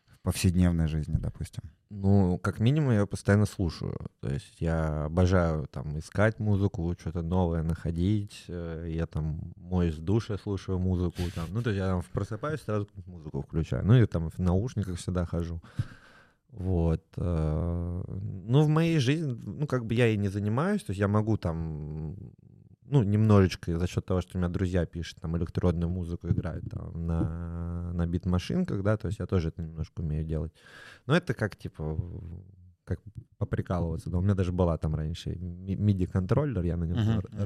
в повседневной жизни, допустим? Ну, как минимум, я постоянно слушаю. То есть я обожаю там искать музыку, что-то новое находить. Э, Я там моюсь в душе, слушаю музыку. Там. Ну, то есть я там просыпаюсь, сразу музыку включаю. Ну, и там в наушниках всегда хожу. Вот. э, Ну, в моей жизни, ну, как бы я и не занимаюсь. То есть я могу там, ну, немножечко за счет того, что у меня друзья пишут, там, электронную музыку играют там на, на бит-машинках, да, то есть я тоже это немножко умею делать. Но это как, типа, как поприкалываться. Да, у меня даже была там раньше ми- MIDI-контроллер, я на нем Мгм, р- мгм.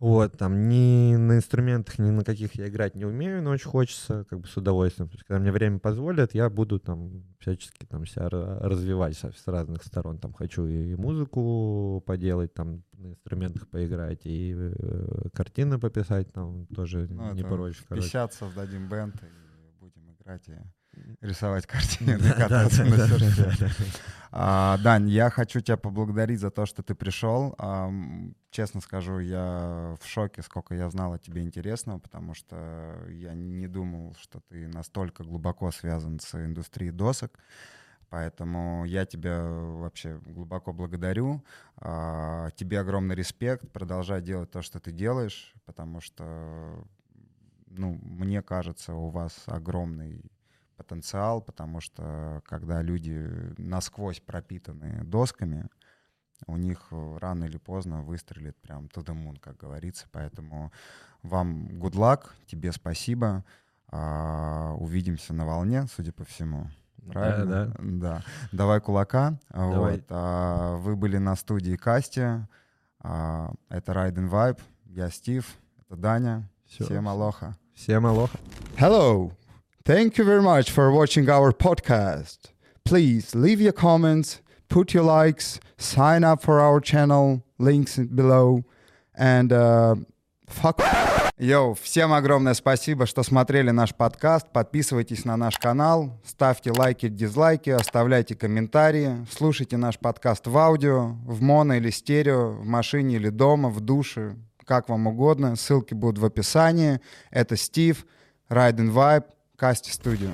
Вот, там ни на инструментах, ни на каких я играть не умею, но очень хочется, как бы с удовольствием. То есть, когда мне время позволит, я буду там всячески там себя ра- развивать с разных сторон. Там хочу и музыку поделать, там на инструментах поиграть, и э, картины пописать, там тоже Ну, не прочь. короче. 50 создадим бенд и будем играть и рисовать картины, Да, кататься да, на да, серфе. да, да. А, Дань, я хочу тебя поблагодарить за то, что ты пришел. Ам, Честно скажу, я в шоке, сколько я знал о тебе интересного, потому что я не думал, что ты настолько глубоко связан с индустрией досок. Поэтому я тебя вообще глубоко благодарю. А, Тебе огромный респект. Продолжай делать то, что ты делаешь, потому что, ну, мне кажется, у вас огромный потенциал, потому что когда люди насквозь пропитаны досками, у них э, рано или поздно выстрелит прям to the moon, как говорится. Поэтому вам good luck, тебе спасибо. А, увидимся на волне, судя по всему. Правильно? Да, да. Да. Давай кулака. Давай. Вот. А, вы были на студии Касти. А, это Ride and Vibe. Я Стив. Это Даня. Всё. Всем алоха. Всем алоха. Hello. Thank you very much for watching our podcast. Please leave your comments, put your likes, sign up for our channel, links below, and uh, fuck. Йоу, всем огромное спасибо, что смотрели наш подкаст. Подписывайтесь на наш канал, ставьте лайки, дизлайки, оставляйте комментарии, слушайте наш подкаст в аудио, в моно или стерео, в машине или дома, в душе, как вам угодно. Ссылки будут в описании. Это Стив, Ride and Vibe, Касти Studio.